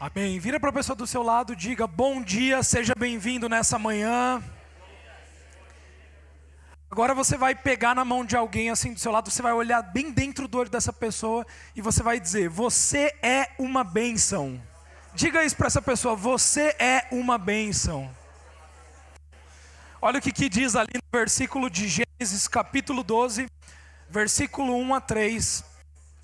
Amém. Vira para a pessoa do seu lado, diga bom dia, seja bem-vindo nessa manhã. Agora você vai pegar na mão de alguém assim do seu lado, você vai olhar bem dentro do olho dessa pessoa e você vai dizer: Você é uma bênção. Diga isso para essa pessoa: Você é uma bênção. Olha o que, que diz ali no versículo de Gênesis, capítulo 12, versículo 1 a 3.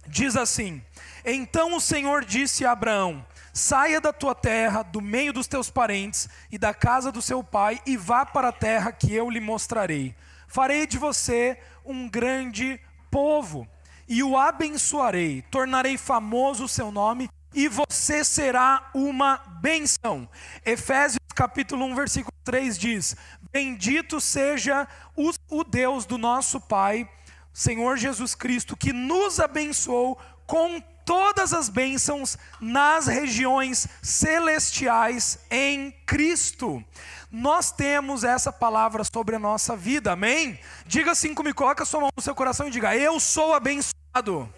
Diz assim: Então o Senhor disse a Abraão: Saia da tua terra, do meio dos teus parentes e da casa do seu pai, e vá para a terra que eu lhe mostrarei. Farei de você um grande povo, e o abençoarei, tornarei famoso o seu nome, e você será uma benção. Efésios capítulo 1, versículo 3 diz: Bendito seja o, o Deus do nosso Pai, Senhor Jesus Cristo, que nos abençoou com todas as bênçãos nas regiões celestiais em Cristo. Nós temos essa palavra sobre a nossa vida, amém? Diga assim comigo, coloca sua mão no seu coração e diga: Eu sou abençoado.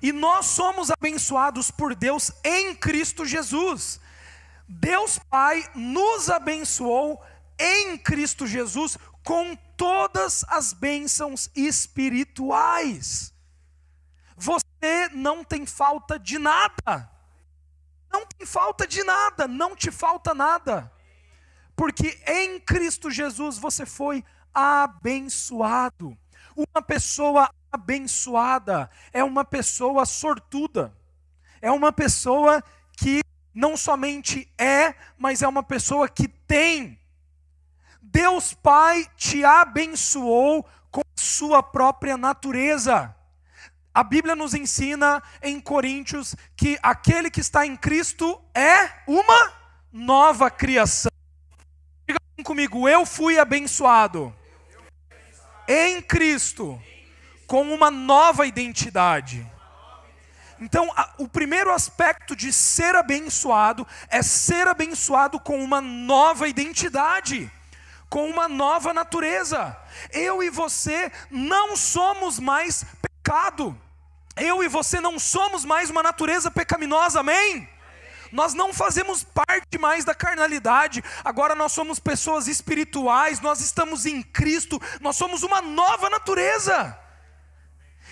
E nós somos abençoados por Deus em Cristo Jesus. Deus Pai nos abençoou em Cristo Jesus com todas as bênçãos espirituais. Você não tem falta de nada. Não tem falta de nada, não te falta nada. Porque em Cristo Jesus você foi abençoado. Uma pessoa abençoada é uma pessoa sortuda. É uma pessoa que não somente é, mas é uma pessoa que tem. Deus Pai te abençoou com sua própria natureza. A Bíblia nos ensina em Coríntios que aquele que está em Cristo é uma nova criação. Diga comigo, eu fui abençoado em Cristo com uma nova identidade. Então, o primeiro aspecto de ser abençoado é ser abençoado com uma nova identidade, com uma nova natureza. Eu e você não somos mais pecado. Eu e você não somos mais uma natureza pecaminosa, amém? Nós não fazemos parte mais da carnalidade, agora nós somos pessoas espirituais, nós estamos em Cristo, nós somos uma nova natureza.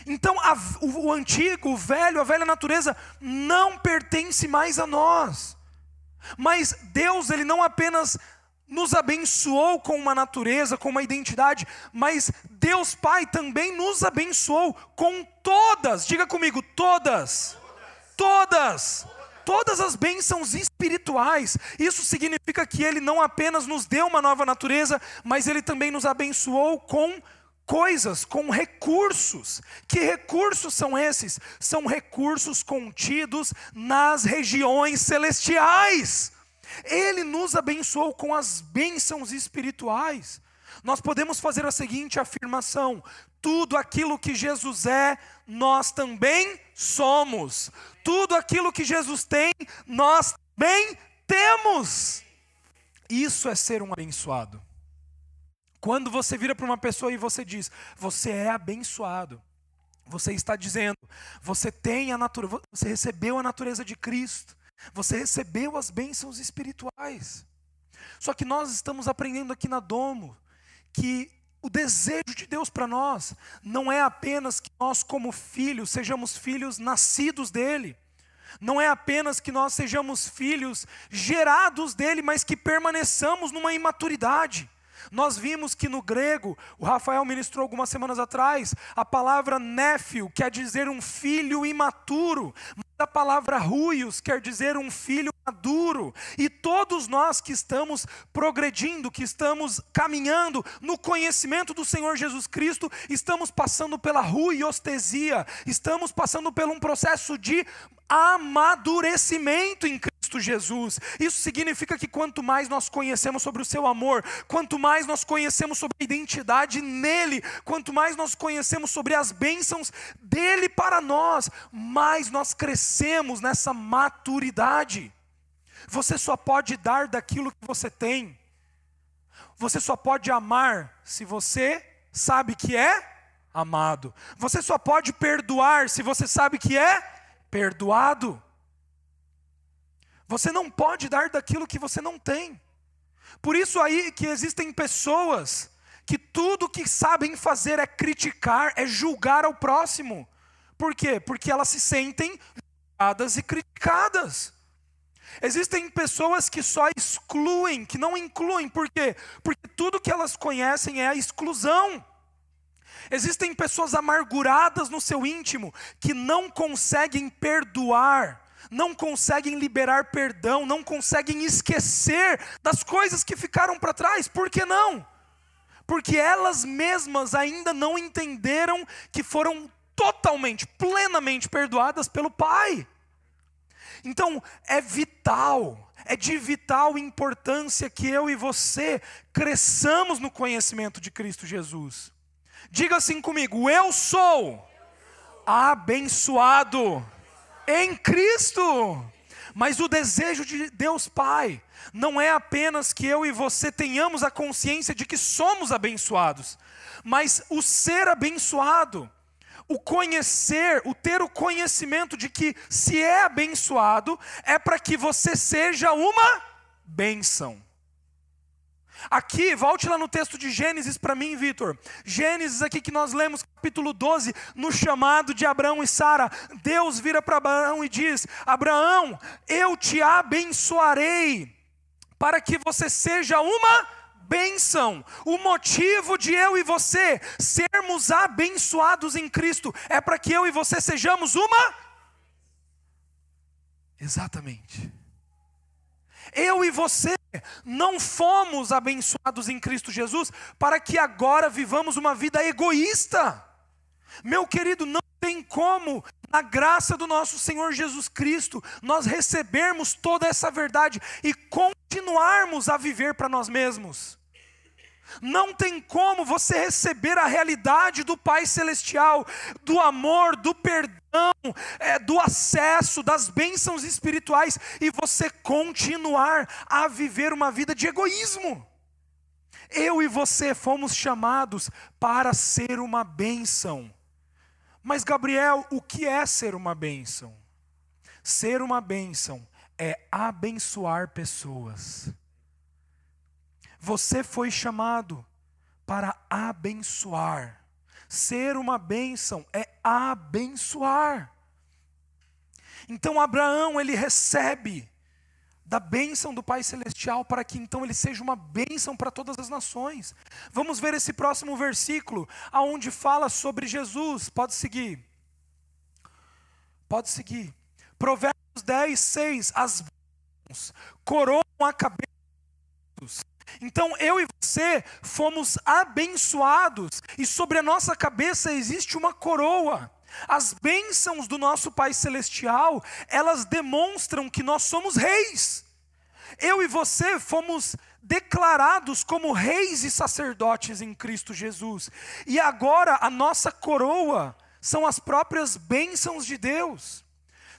Então a, o, o antigo, o velho, a velha natureza não pertence mais a nós. Mas Deus, Ele não apenas nos abençoou com uma natureza, com uma identidade, mas Deus Pai também nos abençoou com todas, diga comigo, todas, todas, todas as bênçãos espirituais. Isso significa que Ele não apenas nos deu uma nova natureza, mas Ele também nos abençoou com coisas, com recursos. Que recursos são esses? São recursos contidos nas regiões celestiais. Ele nos abençoou com as bênçãos espirituais. Nós podemos fazer a seguinte afirmação: tudo aquilo que Jesus é, nós também somos. Tudo aquilo que Jesus tem, nós também temos. Isso é ser um abençoado. Quando você vira para uma pessoa e você diz, você é abençoado, você está dizendo, você tem a natureza, você recebeu a natureza de Cristo. Você recebeu as bênçãos espirituais. Só que nós estamos aprendendo aqui na Domo que o desejo de Deus para nós não é apenas que nós, como filhos, sejamos filhos nascidos dEle. Não é apenas que nós sejamos filhos gerados dele, mas que permaneçamos numa imaturidade. Nós vimos que no grego, o Rafael ministrou algumas semanas atrás, a palavra néfio quer dizer um filho imaturo, a palavra ruios quer dizer um filho maduro. E todos nós que estamos progredindo, que estamos caminhando no conhecimento do Senhor Jesus Cristo, estamos passando pela ruiostesia, estamos passando por um processo de amadurecimento em Cristo Jesus. Isso significa que quanto mais nós conhecemos sobre o seu amor, quanto mais nós conhecemos sobre a identidade nele, quanto mais nós conhecemos sobre as bênçãos dele para nós, mais nós crescemos nessa maturidade. Você só pode dar daquilo que você tem. Você só pode amar se você sabe que é amado. Você só pode perdoar se você sabe que é perdoado. Você não pode dar daquilo que você não tem. Por isso aí que existem pessoas que tudo que sabem fazer é criticar, é julgar ao próximo. Por quê? Porque elas se sentem e criticadas. Existem pessoas que só excluem, que não incluem, por quê? Porque tudo que elas conhecem é a exclusão. Existem pessoas amarguradas no seu íntimo que não conseguem perdoar, não conseguem liberar perdão, não conseguem esquecer das coisas que ficaram para trás. Por que não? Porque elas mesmas ainda não entenderam que foram totalmente, plenamente perdoadas pelo Pai. Então, é vital, é de vital importância que eu e você cresçamos no conhecimento de Cristo Jesus. Diga assim comigo: eu sou abençoado em Cristo. Mas o desejo de Deus Pai não é apenas que eu e você tenhamos a consciência de que somos abençoados, mas o ser abençoado o conhecer, o ter o conhecimento de que se é abençoado, é para que você seja uma bênção. Aqui, volte lá no texto de Gênesis para mim, Vitor. Gênesis aqui que nós lemos, capítulo 12, no chamado de Abraão e Sara. Deus vira para Abraão e diz: Abraão, eu te abençoarei, para que você seja uma bênção. O motivo de eu e você sermos abençoados em Cristo é para que eu e você sejamos uma. Exatamente. Eu e você não fomos abençoados em Cristo Jesus para que agora vivamos uma vida egoísta. Meu querido, não tem como, na graça do nosso Senhor Jesus Cristo, nós recebermos toda essa verdade e continuarmos a viver para nós mesmos. Não tem como você receber a realidade do Pai Celestial, do amor, do perdão, é, do acesso, das bênçãos espirituais, e você continuar a viver uma vida de egoísmo. Eu e você fomos chamados para ser uma bênção. Mas, Gabriel, o que é ser uma bênção? Ser uma bênção é abençoar pessoas. Você foi chamado para abençoar. Ser uma bênção é abençoar. Então Abraão, ele recebe da bênção do Pai Celestial para que então ele seja uma bênção para todas as nações. Vamos ver esse próximo versículo, aonde fala sobre Jesus. Pode seguir. Pode seguir. Provérbios 10, 6. As bênçãos coroam a cabeça então eu e você fomos abençoados e sobre a nossa cabeça existe uma coroa. As bênçãos do nosso Pai Celestial, elas demonstram que nós somos reis. Eu e você fomos declarados como reis e sacerdotes em Cristo Jesus. E agora a nossa coroa são as próprias bênçãos de Deus.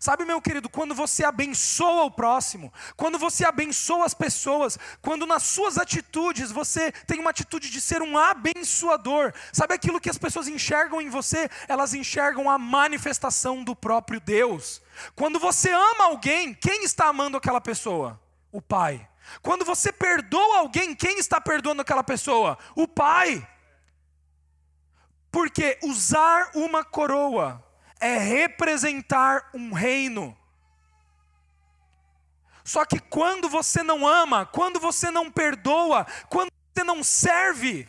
Sabe, meu querido, quando você abençoa o próximo, quando você abençoa as pessoas, quando nas suas atitudes você tem uma atitude de ser um abençoador, sabe aquilo que as pessoas enxergam em você? Elas enxergam a manifestação do próprio Deus. Quando você ama alguém, quem está amando aquela pessoa? O Pai. Quando você perdoa alguém, quem está perdoando aquela pessoa? O Pai. Porque usar uma coroa é representar um reino. Só que quando você não ama, quando você não perdoa, quando você não serve,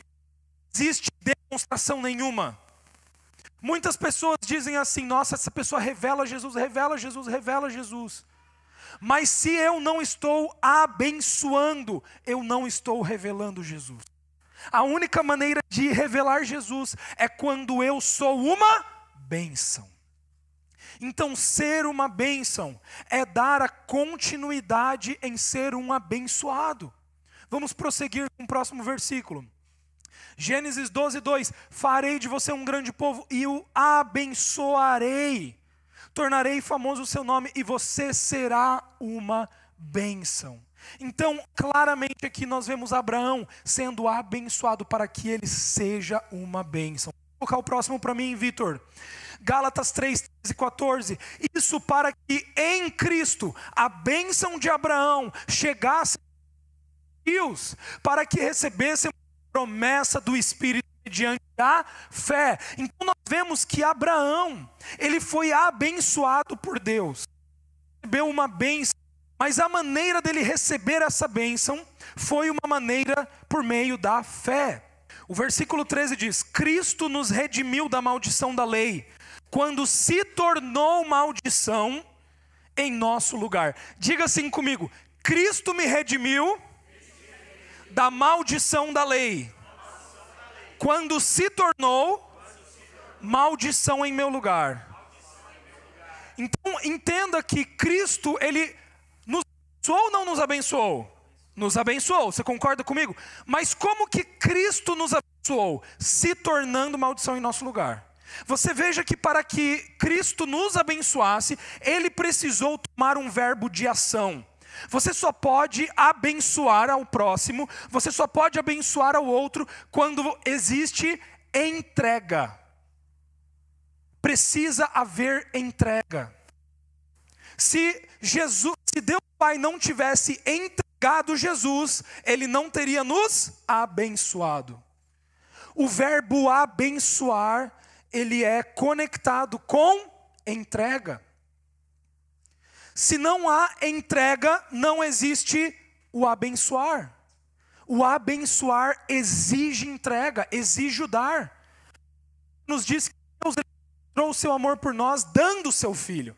existe demonstração nenhuma. Muitas pessoas dizem assim: nossa, essa pessoa revela Jesus, revela Jesus, revela Jesus. Mas se eu não estou abençoando, eu não estou revelando Jesus. A única maneira de revelar Jesus é quando eu sou uma bênção. Então, ser uma bênção é dar a continuidade em ser um abençoado. Vamos prosseguir com o próximo versículo. Gênesis 12, 2: Farei de você um grande povo e o abençoarei, tornarei famoso o seu nome e você será uma bênção. Então, claramente aqui nós vemos Abraão sendo abençoado para que ele seja uma bênção. colocar o próximo para mim, Vitor. Gálatas 3, 13 e 14. Isso para que em Cristo a bênção de Abraão chegasse rios, para que recebêssemos a promessa do Espírito mediante a fé. Então nós vemos que Abraão, ele foi abençoado por Deus. Recebeu uma bênção, mas a maneira dele receber essa bênção foi uma maneira por meio da fé. O versículo 13 diz: Cristo nos redimiu da maldição da lei, quando se tornou maldição em nosso lugar. Diga assim comigo: Cristo me redimiu da maldição da lei, quando se tornou maldição em meu lugar. Então entenda que Cristo, ele nos abençoou ou não nos abençoou? Nos abençoou, você concorda comigo? Mas como que Cristo nos abençoou? Se tornando maldição em nosso lugar. Você veja que para que Cristo nos abençoasse, ele precisou tomar um verbo de ação. Você só pode abençoar ao próximo, você só pode abençoar ao outro quando existe entrega. Precisa haver entrega. Se Jesus, se Deus Pai não tivesse entregado Jesus, ele não teria nos abençoado. O verbo abençoar, ele é conectado com entrega. Se não há entrega, não existe o abençoar. O abençoar exige entrega, exige dar. Nos diz que Deus o seu amor por nós, dando o seu filho.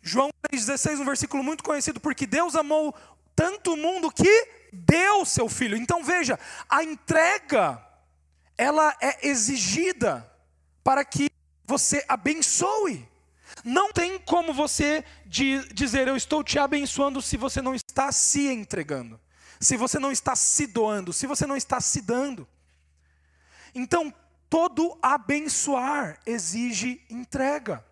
João 3,16, um versículo muito conhecido, porque Deus amou tanto o mundo que deu o seu filho. Então veja, a entrega, ela é exigida para que você abençoe. Não tem como você dizer eu estou te abençoando se você não está se entregando, se você não está se doando, se você não está se dando. Então, todo abençoar exige entrega.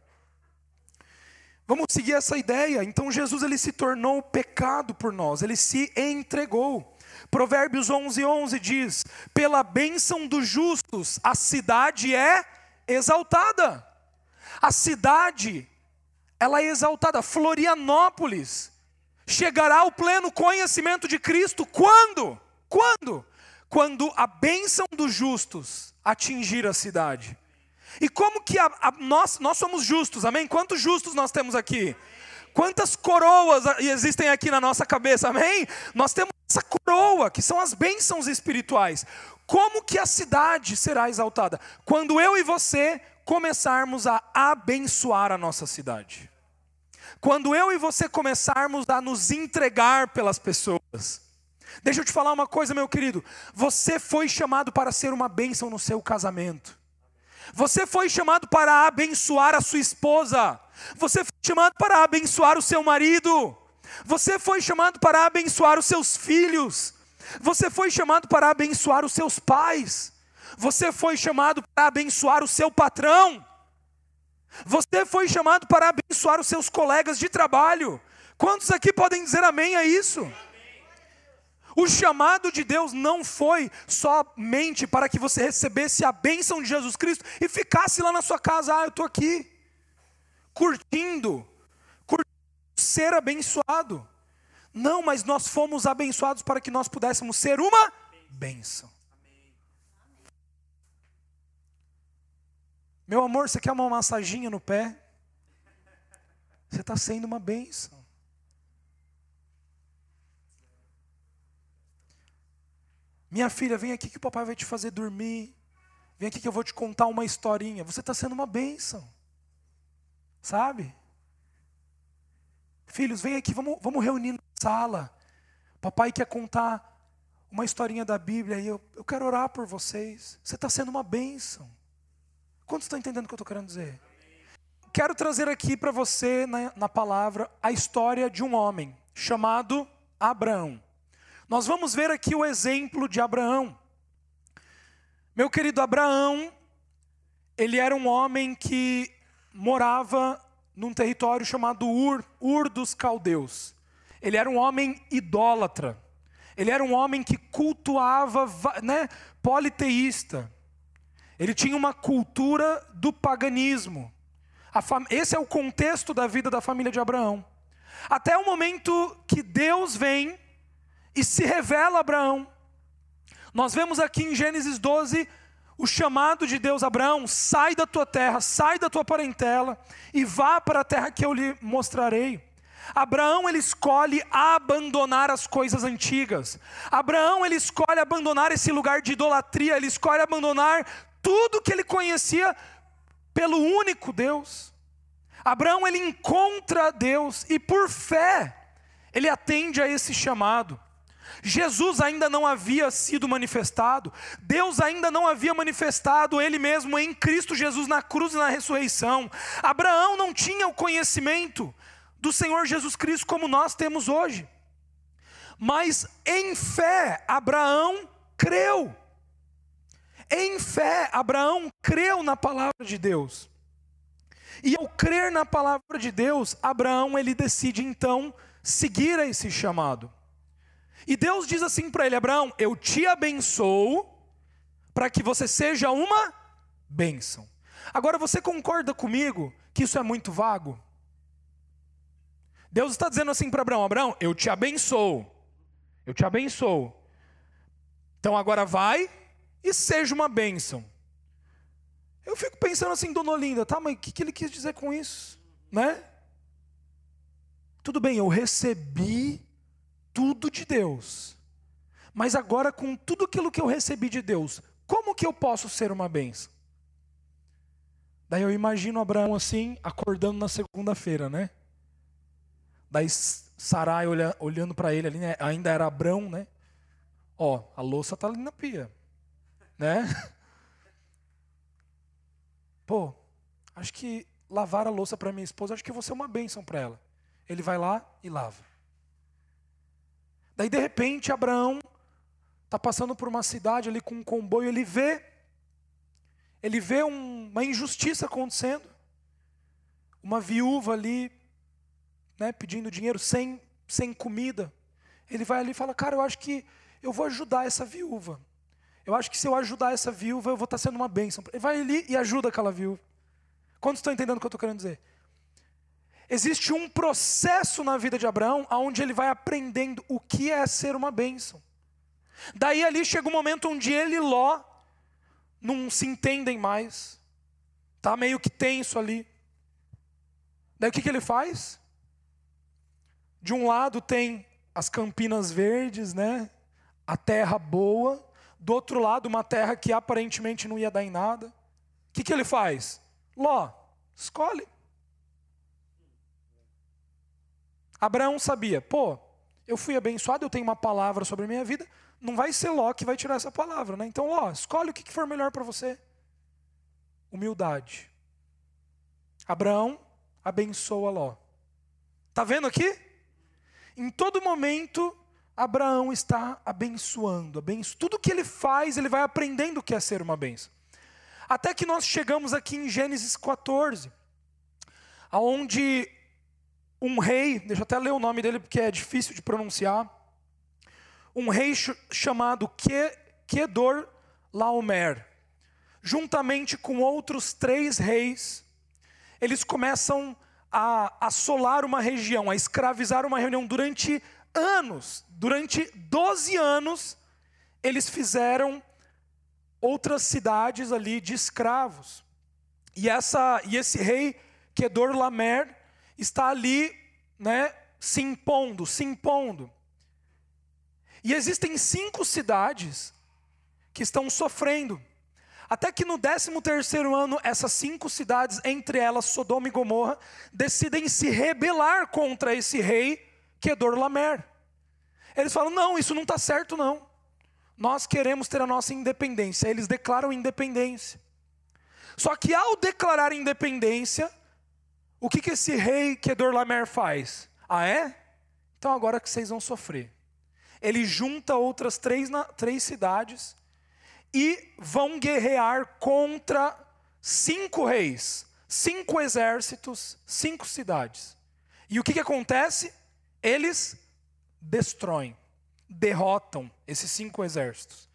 Vamos seguir essa ideia. Então Jesus ele se tornou pecado por nós, ele se entregou. Provérbios 11:11 11 diz: "Pela bênção dos justos a cidade é exaltada". A cidade, ela é exaltada. Florianópolis chegará ao pleno conhecimento de Cristo quando? Quando? Quando a bênção dos justos atingir a cidade. E como que a, a, nós, nós somos justos, amém? Quantos justos nós temos aqui? Quantas coroas existem aqui na nossa cabeça, amém? Nós temos essa coroa, que são as bênçãos espirituais. Como que a cidade será exaltada? Quando eu e você começarmos a abençoar a nossa cidade. Quando eu e você começarmos a nos entregar pelas pessoas. Deixa eu te falar uma coisa, meu querido. Você foi chamado para ser uma bênção no seu casamento. Você foi chamado para abençoar a sua esposa. Você foi chamado para abençoar o seu marido. Você foi chamado para abençoar os seus filhos. Você foi chamado para abençoar os seus pais. Você foi chamado para abençoar o seu patrão. Você foi chamado para abençoar os seus colegas de trabalho. Quantos aqui podem dizer amém a isso? O chamado de Deus não foi somente para que você recebesse a bênção de Jesus Cristo e ficasse lá na sua casa, ah, eu estou aqui, curtindo, curtindo ser abençoado. Não, mas nós fomos abençoados para que nós pudéssemos ser uma bênção. Meu amor, você quer uma massaginha no pé? Você está sendo uma bênção. Minha filha, vem aqui que o papai vai te fazer dormir. Vem aqui que eu vou te contar uma historinha. Você está sendo uma bênção. Sabe? Filhos, vem aqui, vamos, vamos reunir sala. Papai quer contar uma historinha da Bíblia e eu, eu quero orar por vocês. Você está sendo uma bênção. Quantos estão entendendo o que eu estou querendo dizer? Quero trazer aqui para você, na, na palavra, a história de um homem chamado Abraão. Nós vamos ver aqui o exemplo de Abraão. Meu querido Abraão, ele era um homem que morava num território chamado Ur, Ur dos Caldeus. Ele era um homem idólatra. Ele era um homem que cultuava, né, politeísta. Ele tinha uma cultura do paganismo. Esse é o contexto da vida da família de Abraão. Até o momento que Deus vem e se revela a Abraão. Nós vemos aqui em Gênesis 12 o chamado de Deus: Abraão, sai da tua terra, sai da tua parentela e vá para a terra que eu lhe mostrarei. Abraão ele escolhe abandonar as coisas antigas. Abraão ele escolhe abandonar esse lugar de idolatria, ele escolhe abandonar tudo que ele conhecia pelo único Deus. Abraão ele encontra Deus e por fé ele atende a esse chamado. Jesus ainda não havia sido manifestado, Deus ainda não havia manifestado Ele mesmo em Cristo Jesus na cruz e na ressurreição. Abraão não tinha o conhecimento do Senhor Jesus Cristo como nós temos hoje, mas em fé, Abraão creu. Em fé, Abraão creu na palavra de Deus. E ao crer na palavra de Deus, Abraão ele decide então seguir a esse chamado. E Deus diz assim para ele: Abraão, eu te abençoo para que você seja uma bênção. Agora você concorda comigo que isso é muito vago? Deus está dizendo assim para Abraão: Abraão, eu te abençoo. Eu te abençoo. Então agora vai e seja uma bênção. Eu fico pensando assim, dona Olinda, tá, mas o que, que ele quis dizer com isso? Né? Tudo bem, eu recebi tudo de Deus. Mas agora, com tudo aquilo que eu recebi de Deus, como que eu posso ser uma benção? Daí eu imagino Abraão assim, acordando na segunda-feira, né? Daí Sarai olha, olhando para ele ali, né? ainda era Abraão, né? Ó, a louça tá ali na pia, né? Pô, acho que lavar a louça para minha esposa, acho que vou ser uma bênção para ela. Ele vai lá e lava. Daí de repente Abraão está passando por uma cidade ali com um comboio, ele vê, ele vê um, uma injustiça acontecendo, uma viúva ali, né, pedindo dinheiro sem, sem comida. Ele vai ali e fala, cara, eu acho que eu vou ajudar essa viúva. Eu acho que se eu ajudar essa viúva, eu vou estar tá sendo uma bênção. Ele vai ali e ajuda aquela viúva. Quantos estão entendendo o que eu estou querendo dizer? Existe um processo na vida de Abraão onde ele vai aprendendo o que é ser uma bênção. Daí ali chega um momento onde ele e Ló não se entendem mais. Tá meio que tenso ali. Daí o que, que ele faz? De um lado tem as campinas verdes, né? A terra boa. Do outro lado, uma terra que aparentemente não ia dar em nada. O que, que ele faz? Ló, escolhe. Abraão sabia, pô, eu fui abençoado, eu tenho uma palavra sobre a minha vida, não vai ser Ló que vai tirar essa palavra, né? Então, Ló, escolhe o que for melhor para você. Humildade. Abraão abençoa Ló. Tá vendo aqui? Em todo momento, Abraão está abençoando, abenço. Tudo que ele faz, ele vai aprendendo o que é ser uma benção. Até que nós chegamos aqui em Gênesis 14, aonde um rei, deixa eu até ler o nome dele porque é difícil de pronunciar. Um rei ch chamado Kedor Laomer, juntamente com outros três reis, eles começam a assolar uma região, a escravizar uma região durante anos, durante 12 anos, eles fizeram outras cidades ali de escravos. E, essa, e esse rei Kedor Lamer, está ali, né, se impondo, se impondo. E existem cinco cidades que estão sofrendo. Até que no 13 terceiro ano, essas cinco cidades, entre elas Sodoma e Gomorra, decidem se rebelar contra esse rei Kedor Lamer. Eles falam: não, isso não está certo, não. Nós queremos ter a nossa independência. Eles declaram independência. Só que ao declarar independência, o que, que esse rei Kedorlamer faz? Ah, é? Então agora que vocês vão sofrer. Ele junta outras três, três cidades e vão guerrear contra cinco reis, cinco exércitos, cinco cidades. E o que, que acontece? Eles destroem, derrotam esses cinco exércitos.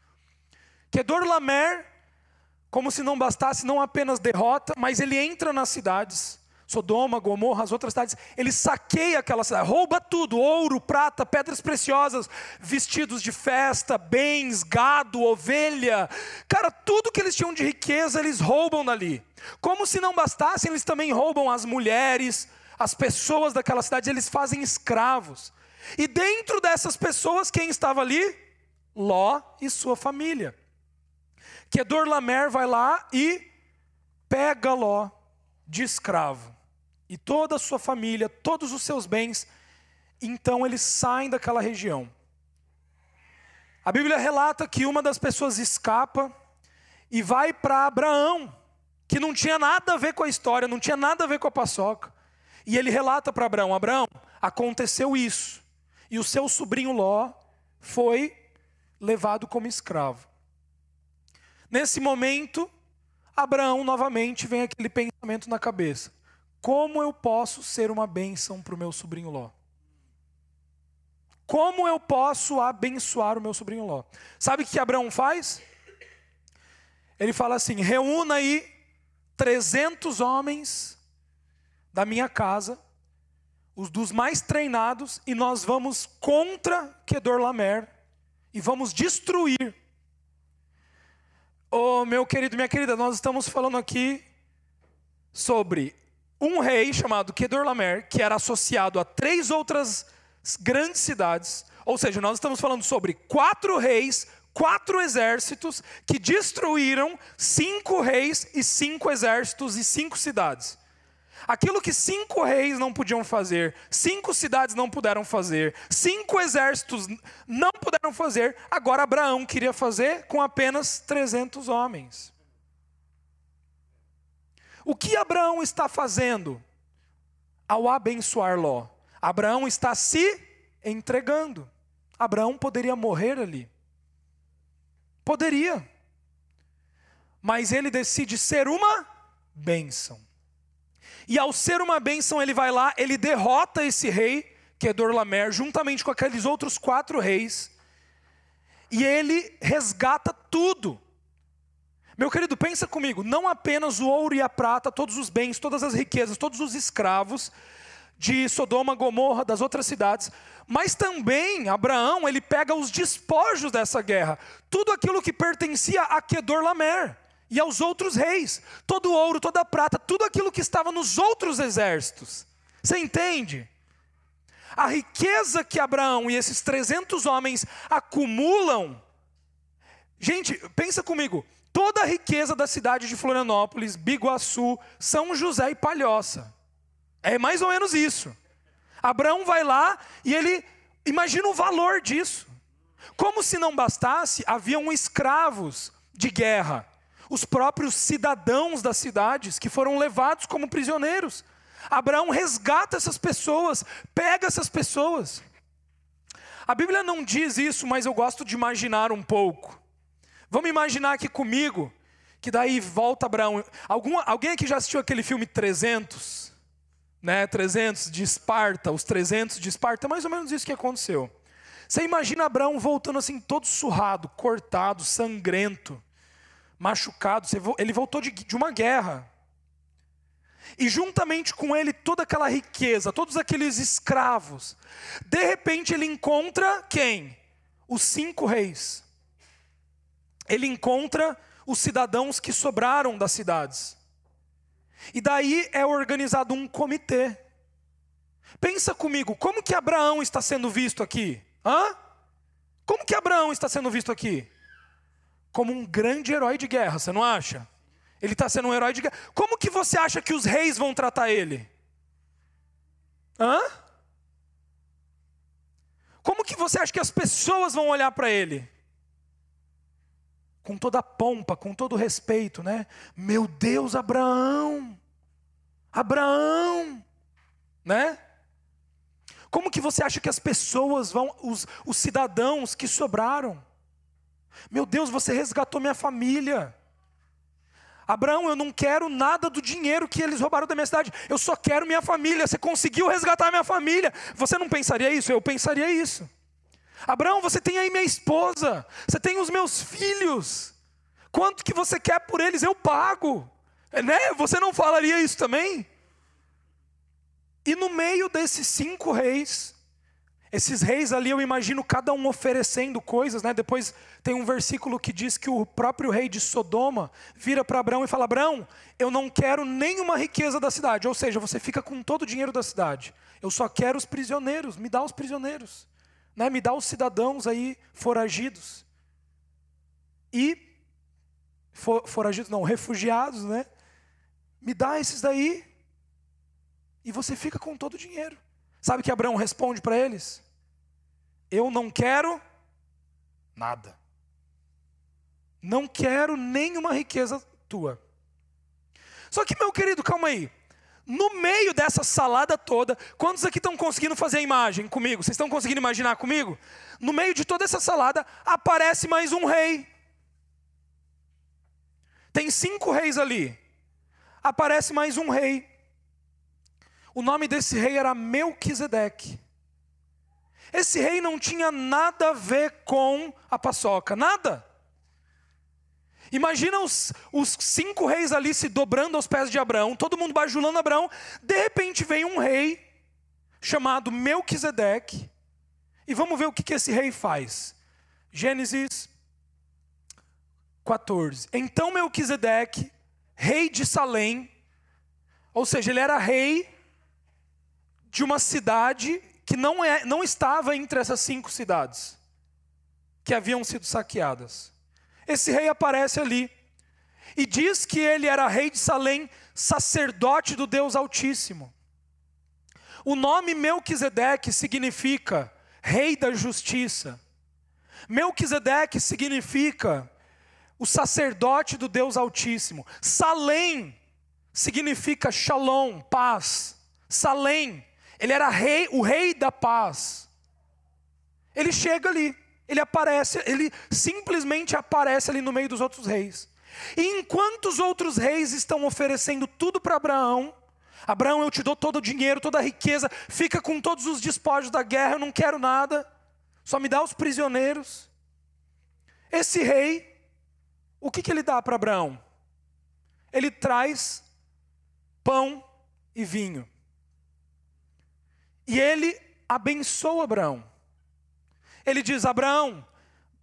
Kedorlamer como se não bastasse não apenas derrota, mas ele entra nas cidades. Sodoma, Gomorra, as outras cidades, ele saqueia aquela cidade, rouba tudo: ouro, prata, pedras preciosas, vestidos de festa, bens, gado, ovelha. Cara, tudo que eles tinham de riqueza, eles roubam dali. Como se não bastasse, eles também roubam as mulheres, as pessoas daquela cidade, eles fazem escravos. E dentro dessas pessoas, quem estava ali? Ló e sua família. Kedor Lamer vai lá e pega Ló de escravo. E toda a sua família, todos os seus bens. Então eles saem daquela região. A Bíblia relata que uma das pessoas escapa e vai para Abraão, que não tinha nada a ver com a história, não tinha nada a ver com a paçoca. E ele relata para Abraão: Abraão, aconteceu isso. E o seu sobrinho Ló foi levado como escravo. Nesse momento, Abraão novamente vem aquele pensamento na cabeça: como eu posso ser uma bênção para o meu sobrinho Ló? Como eu posso abençoar o meu sobrinho Ló? Sabe o que Abraão faz? Ele fala assim: reúna aí 300 homens da minha casa, os dos mais treinados, e nós vamos contra Kedorlamer e vamos destruir. Oh, meu querido, minha querida, nós estamos falando aqui sobre um rei chamado Kedorlamer, que era associado a três outras grandes cidades. Ou seja, nós estamos falando sobre quatro reis, quatro exércitos que destruíram cinco reis e cinco exércitos e cinco cidades. Aquilo que cinco reis não podiam fazer, cinco cidades não puderam fazer, cinco exércitos não puderam fazer, agora Abraão queria fazer com apenas 300 homens. O que Abraão está fazendo ao abençoar Ló? Abraão está se entregando. Abraão poderia morrer ali. Poderia. Mas ele decide ser uma bênção. E ao ser uma bênção, ele vai lá, ele derrota esse rei, que é Dorlamer, juntamente com aqueles outros quatro reis, e ele resgata tudo. Meu querido, pensa comigo, não apenas o ouro e a prata, todos os bens, todas as riquezas, todos os escravos de Sodoma, Gomorra, das outras cidades, mas também Abraão, ele pega os despojos dessa guerra, tudo aquilo que pertencia a Kedorlamer e aos outros reis, todo ouro, toda a prata, tudo aquilo que estava nos outros exércitos. Você entende? A riqueza que Abraão e esses 300 homens acumulam. Gente, pensa comigo, toda a riqueza da cidade de Florianópolis, Biguaçu, São José e Palhoça. É mais ou menos isso. Abraão vai lá e ele imagina o valor disso. Como se não bastasse, haviam escravos de guerra os próprios cidadãos das cidades que foram levados como prisioneiros. Abraão resgata essas pessoas, pega essas pessoas. A Bíblia não diz isso, mas eu gosto de imaginar um pouco. Vamos imaginar aqui comigo, que daí volta Abraão. Algum, alguém aqui já assistiu aquele filme 300? Né, 300 de Esparta, os 300 de Esparta, mais ou menos isso que aconteceu. Você imagina Abraão voltando assim, todo surrado, cortado, sangrento machucado, ele voltou de, de uma guerra. E juntamente com ele toda aquela riqueza, todos aqueles escravos. De repente ele encontra quem? Os cinco reis. Ele encontra os cidadãos que sobraram das cidades. E daí é organizado um comitê. Pensa comigo, como que Abraão está sendo visto aqui? Hã? Como que Abraão está sendo visto aqui? Como um grande herói de guerra, você não acha? Ele está sendo um herói de guerra. Como que você acha que os reis vão tratar ele? Hã? Como que você acha que as pessoas vão olhar para ele? Com toda a pompa, com todo o respeito, né? Meu Deus, Abraão! Abraão! Né? Como que você acha que as pessoas vão, os, os cidadãos que sobraram, meu Deus, você resgatou minha família. Abraão, eu não quero nada do dinheiro que eles roubaram da minha cidade, eu só quero minha família. Você conseguiu resgatar minha família. Você não pensaria isso? Eu pensaria isso. Abraão, você tem aí minha esposa, você tem os meus filhos. Quanto que você quer por eles? Eu pago. Né? Você não falaria isso também? E no meio desses cinco reis, esses reis ali, eu imagino cada um oferecendo coisas, né? Depois tem um versículo que diz que o próprio rei de Sodoma vira para Abraão e fala: Abraão, eu não quero nenhuma riqueza da cidade. Ou seja, você fica com todo o dinheiro da cidade. Eu só quero os prisioneiros, me dá os prisioneiros. Né? Me dá os cidadãos aí foragidos. E for, foragidos, não, refugiados, né? Me dá esses daí. E você fica com todo o dinheiro. Sabe que Abraão responde para eles? Eu não quero nada. Não quero nenhuma riqueza tua. Só que, meu querido, calma aí. No meio dessa salada toda, quantos aqui estão conseguindo fazer a imagem comigo? Vocês estão conseguindo imaginar comigo? No meio de toda essa salada, aparece mais um rei. Tem cinco reis ali. Aparece mais um rei. O nome desse rei era Melquisedeque. Esse rei não tinha nada a ver com a paçoca, nada. Imagina os, os, cinco reis ali se dobrando aos pés de Abraão, todo mundo bajulando Abraão. De repente vem um rei chamado Melquisedeque. E vamos ver o que, que esse rei faz. Gênesis 14. Então Melquisedeque, rei de Salém, ou seja, ele era rei de uma cidade que não, é, não estava entre essas cinco cidades que haviam sido saqueadas. Esse rei aparece ali e diz que ele era rei de Salém, sacerdote do Deus Altíssimo. O nome Melquisedeque significa rei da justiça. Melquisedeque significa o sacerdote do Deus Altíssimo. Salém significa shalom, paz. Salém ele era rei, o rei da paz. Ele chega ali, ele aparece, ele simplesmente aparece ali no meio dos outros reis. E enquanto os outros reis estão oferecendo tudo para Abraão, Abraão, eu te dou todo o dinheiro, toda a riqueza, fica com todos os despojos da guerra, eu não quero nada, só me dá os prisioneiros. Esse rei, o que, que ele dá para Abraão? Ele traz pão e vinho. E ele abençoa Abraão. Ele diz: Abraão,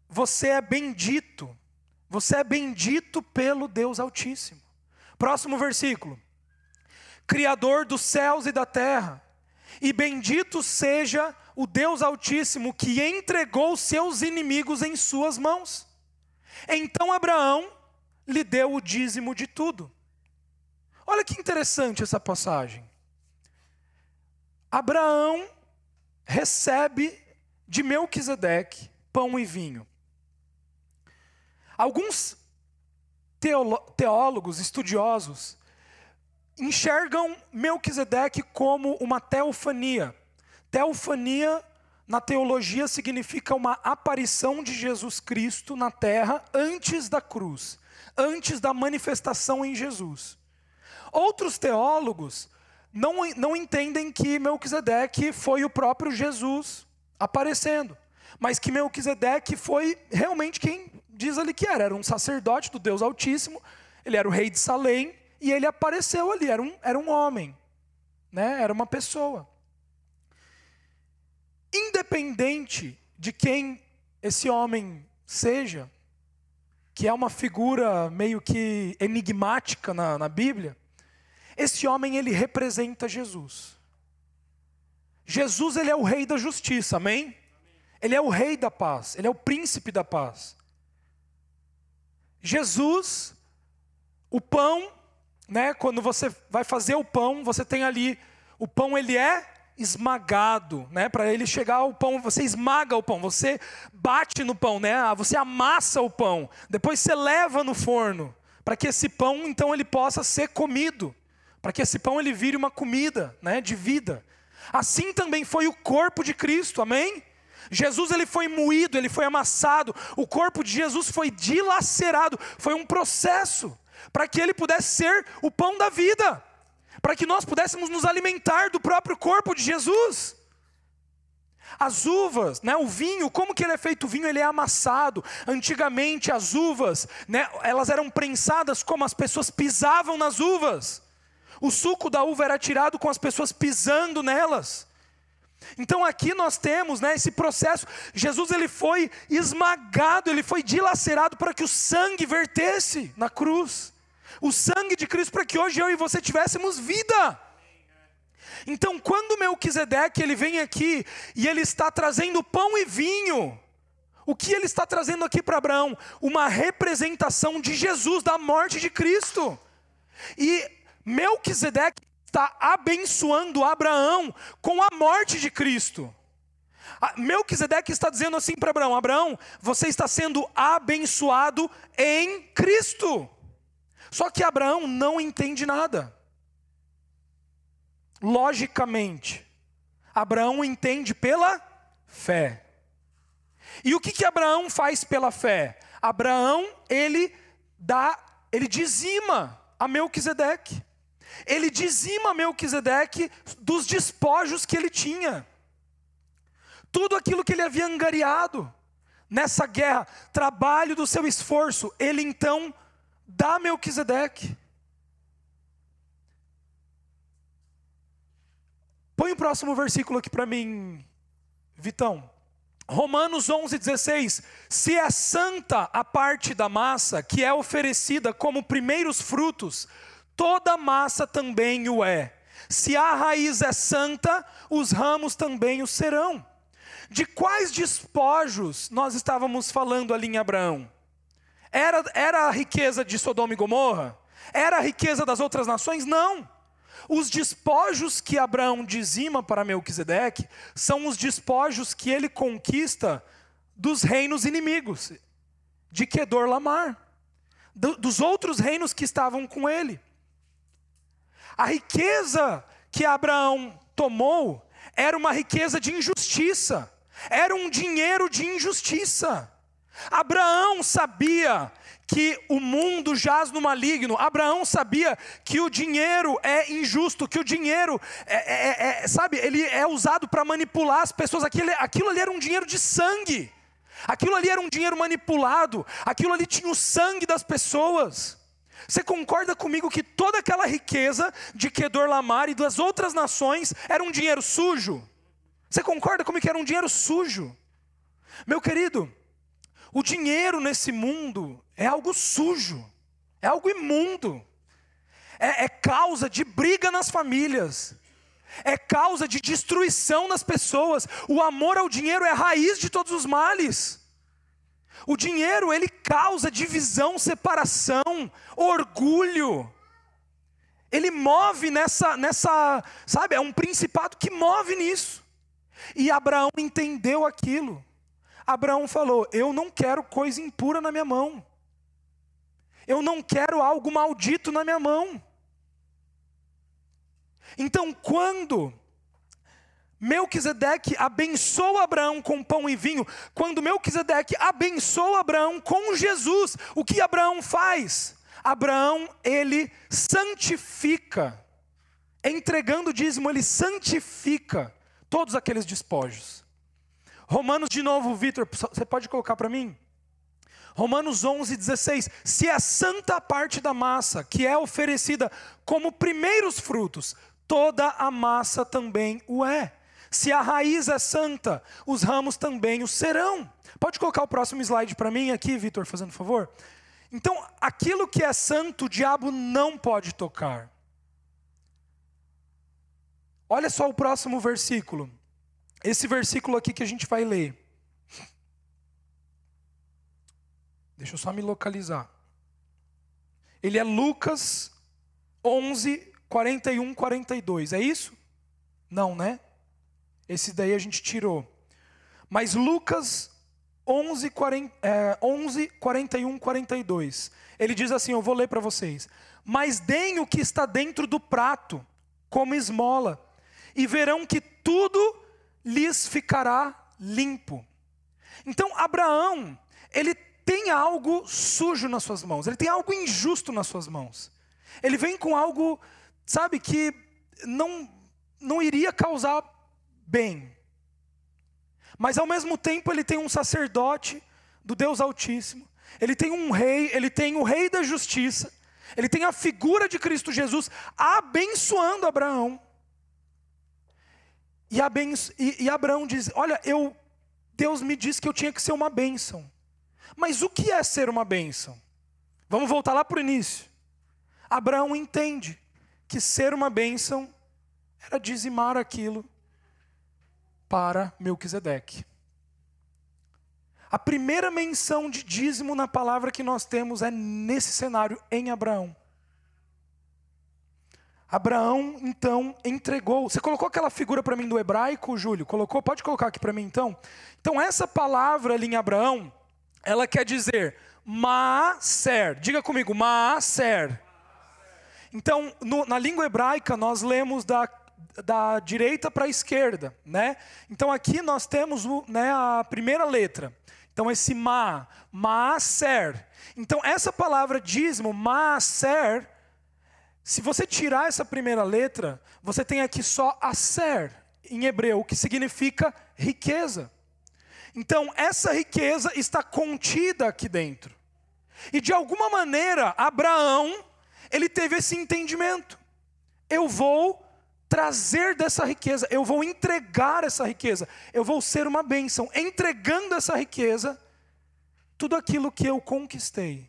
você é bendito, você é bendito pelo Deus Altíssimo. Próximo versículo: Criador dos céus e da terra, e bendito seja o Deus Altíssimo que entregou seus inimigos em suas mãos. Então Abraão lhe deu o dízimo de tudo. Olha que interessante essa passagem. Abraão recebe de Melquisedeque pão e vinho. Alguns teólogos, estudiosos, enxergam Melquisedeque como uma teofania. Teofania, na teologia, significa uma aparição de Jesus Cristo na terra antes da cruz, antes da manifestação em Jesus. Outros teólogos não, não entendem que Melquisedeque foi o próprio Jesus aparecendo, mas que Melquisedeque foi realmente quem diz ali que era, era um sacerdote do Deus Altíssimo, ele era o rei de Salém, e ele apareceu ali, era um, era um homem, né? era uma pessoa. Independente de quem esse homem seja, que é uma figura meio que enigmática na, na Bíblia, esse homem ele representa Jesus. Jesus ele é o rei da justiça, amém? Ele é o rei da paz, ele é o príncipe da paz. Jesus, o pão, né, quando você vai fazer o pão, você tem ali o pão ele é esmagado, né? Para ele chegar ao pão, você esmaga o pão, você bate no pão, né? Ah, você amassa o pão, depois você leva no forno, para que esse pão então ele possa ser comido para que esse pão ele vire uma comida, né, de vida. Assim também foi o corpo de Cristo, amém? Jesus ele foi moído, ele foi amassado, o corpo de Jesus foi dilacerado, foi um processo para que ele pudesse ser o pão da vida, para que nós pudéssemos nos alimentar do próprio corpo de Jesus. As uvas, né, o vinho, como que ele é feito? O vinho ele é amassado. Antigamente as uvas, né, elas eram prensadas como as pessoas pisavam nas uvas. O suco da uva era tirado com as pessoas pisando nelas. Então aqui nós temos, né, esse processo. Jesus ele foi esmagado, ele foi dilacerado para que o sangue vertesse na cruz. O sangue de Cristo para que hoje eu e você tivéssemos vida. Então, quando Melquisedeque ele vem aqui e ele está trazendo pão e vinho, o que ele está trazendo aqui para Abraão? Uma representação de Jesus, da morte de Cristo. E Melquisedeque está abençoando Abraão com a morte de Cristo. Melquisedeque está dizendo assim para Abraão: Abraão, você está sendo abençoado em Cristo. Só que Abraão não entende nada. Logicamente, Abraão entende pela fé. E o que que Abraão faz pela fé? Abraão, ele dá, ele dizima a Melquisedeque. Ele dizima Melquisedeque dos despojos que ele tinha. Tudo aquilo que ele havia angariado nessa guerra, trabalho do seu esforço, ele então dá Melquisedeque. Põe o próximo versículo aqui para mim, Vitão. Romanos 11, 16. Se é santa a parte da massa que é oferecida como primeiros frutos, toda massa também o é. Se a raiz é santa, os ramos também o serão. De quais despojos nós estávamos falando ali em Abraão? Era, era a riqueza de Sodoma e Gomorra? Era a riqueza das outras nações? Não. Os despojos que Abraão dizima para Melquisedeque são os despojos que ele conquista dos reinos inimigos, de Kedor Lamar, do, dos outros reinos que estavam com ele. A riqueza que Abraão tomou era uma riqueza de injustiça, era um dinheiro de injustiça. Abraão sabia que o mundo jaz no maligno. Abraão sabia que o dinheiro é injusto, que o dinheiro é, é, é, é sabe, ele é usado para manipular as pessoas. Aquilo, aquilo ali era um dinheiro de sangue. Aquilo ali era um dinheiro manipulado. Aquilo ali tinha o sangue das pessoas. Você concorda comigo que toda aquela riqueza de Kedor Lamar e das outras nações era um dinheiro sujo? Você concorda comigo que era um dinheiro sujo? Meu querido, o dinheiro nesse mundo é algo sujo, é algo imundo, é, é causa de briga nas famílias, é causa de destruição nas pessoas. O amor ao dinheiro é a raiz de todos os males. O dinheiro, ele causa divisão, separação, orgulho. Ele move nessa, nessa, sabe, é um principado que move nisso. E Abraão entendeu aquilo. Abraão falou: Eu não quero coisa impura na minha mão. Eu não quero algo maldito na minha mão. Então, quando Melquisedeque abençoa Abraão com pão e vinho, quando Melquisedeque abençoa Abraão com Jesus, o que Abraão faz? Abraão, ele santifica, entregando o dízimo, ele santifica todos aqueles despojos. Romanos de novo, Vitor, você pode colocar para mim? Romanos 11, 16. Se a santa parte da massa, que é oferecida como primeiros frutos, toda a massa também o é. Se a raiz é santa, os ramos também o serão. Pode colocar o próximo slide para mim aqui, Vitor, fazendo favor? Então, aquilo que é santo, o diabo não pode tocar. Olha só o próximo versículo. Esse versículo aqui que a gente vai ler. Deixa eu só me localizar. Ele é Lucas 11, 41, 42. É isso? Não, né? Esse daí a gente tirou. Mas Lucas 11, 40, é, 11 41, 42. Ele diz assim: Eu vou ler para vocês. Mas deem o que está dentro do prato, como esmola, e verão que tudo lhes ficará limpo. Então, Abraão, ele tem algo sujo nas suas mãos, ele tem algo injusto nas suas mãos. Ele vem com algo, sabe, que não, não iria causar bem. mas ao mesmo tempo ele tem um sacerdote do Deus Altíssimo, ele tem um rei, ele tem o rei da justiça, ele tem a figura de Cristo Jesus abençoando Abraão. E, abenço, e, e Abraão diz: Olha, eu, Deus me disse que eu tinha que ser uma bênção. Mas o que é ser uma bênção? Vamos voltar lá para o início. Abraão entende que ser uma bênção era dizimar aquilo para Melquisedeque. A primeira menção de dízimo na palavra que nós temos é nesse cenário, em Abraão. Abraão, então, entregou. Você colocou aquela figura para mim do hebraico, Júlio? Colocou? Pode colocar aqui para mim, então? Então, essa palavra ali em Abraão, ela quer dizer maaser. Diga comigo, maaser. Então, no, na língua hebraica, nós lemos da da direita para a esquerda, né? Então aqui nós temos né, a primeira letra. Então esse ma, maaser. Então essa palavra dízimo, maaser, se você tirar essa primeira letra, você tem aqui só aser em hebreu, que significa riqueza. Então essa riqueza está contida aqui dentro. E de alguma maneira, Abraão, ele teve esse entendimento. Eu vou trazer dessa riqueza, eu vou entregar essa riqueza, eu vou ser uma bênção, entregando essa riqueza, tudo aquilo que eu conquistei,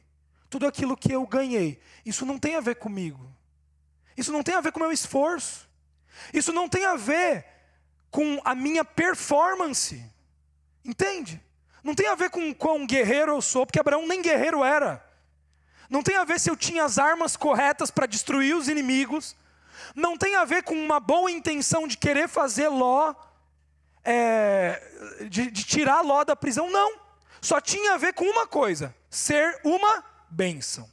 tudo aquilo que eu ganhei, isso não tem a ver comigo, isso não tem a ver com o meu esforço, isso não tem a ver com a minha performance, entende? Não tem a ver com quão guerreiro eu sou, porque Abraão nem guerreiro era. Não tem a ver se eu tinha as armas corretas para destruir os inimigos não tem a ver com uma boa intenção de querer fazer Ló, é, de, de tirar Ló da prisão, não. Só tinha a ver com uma coisa: ser uma bênção.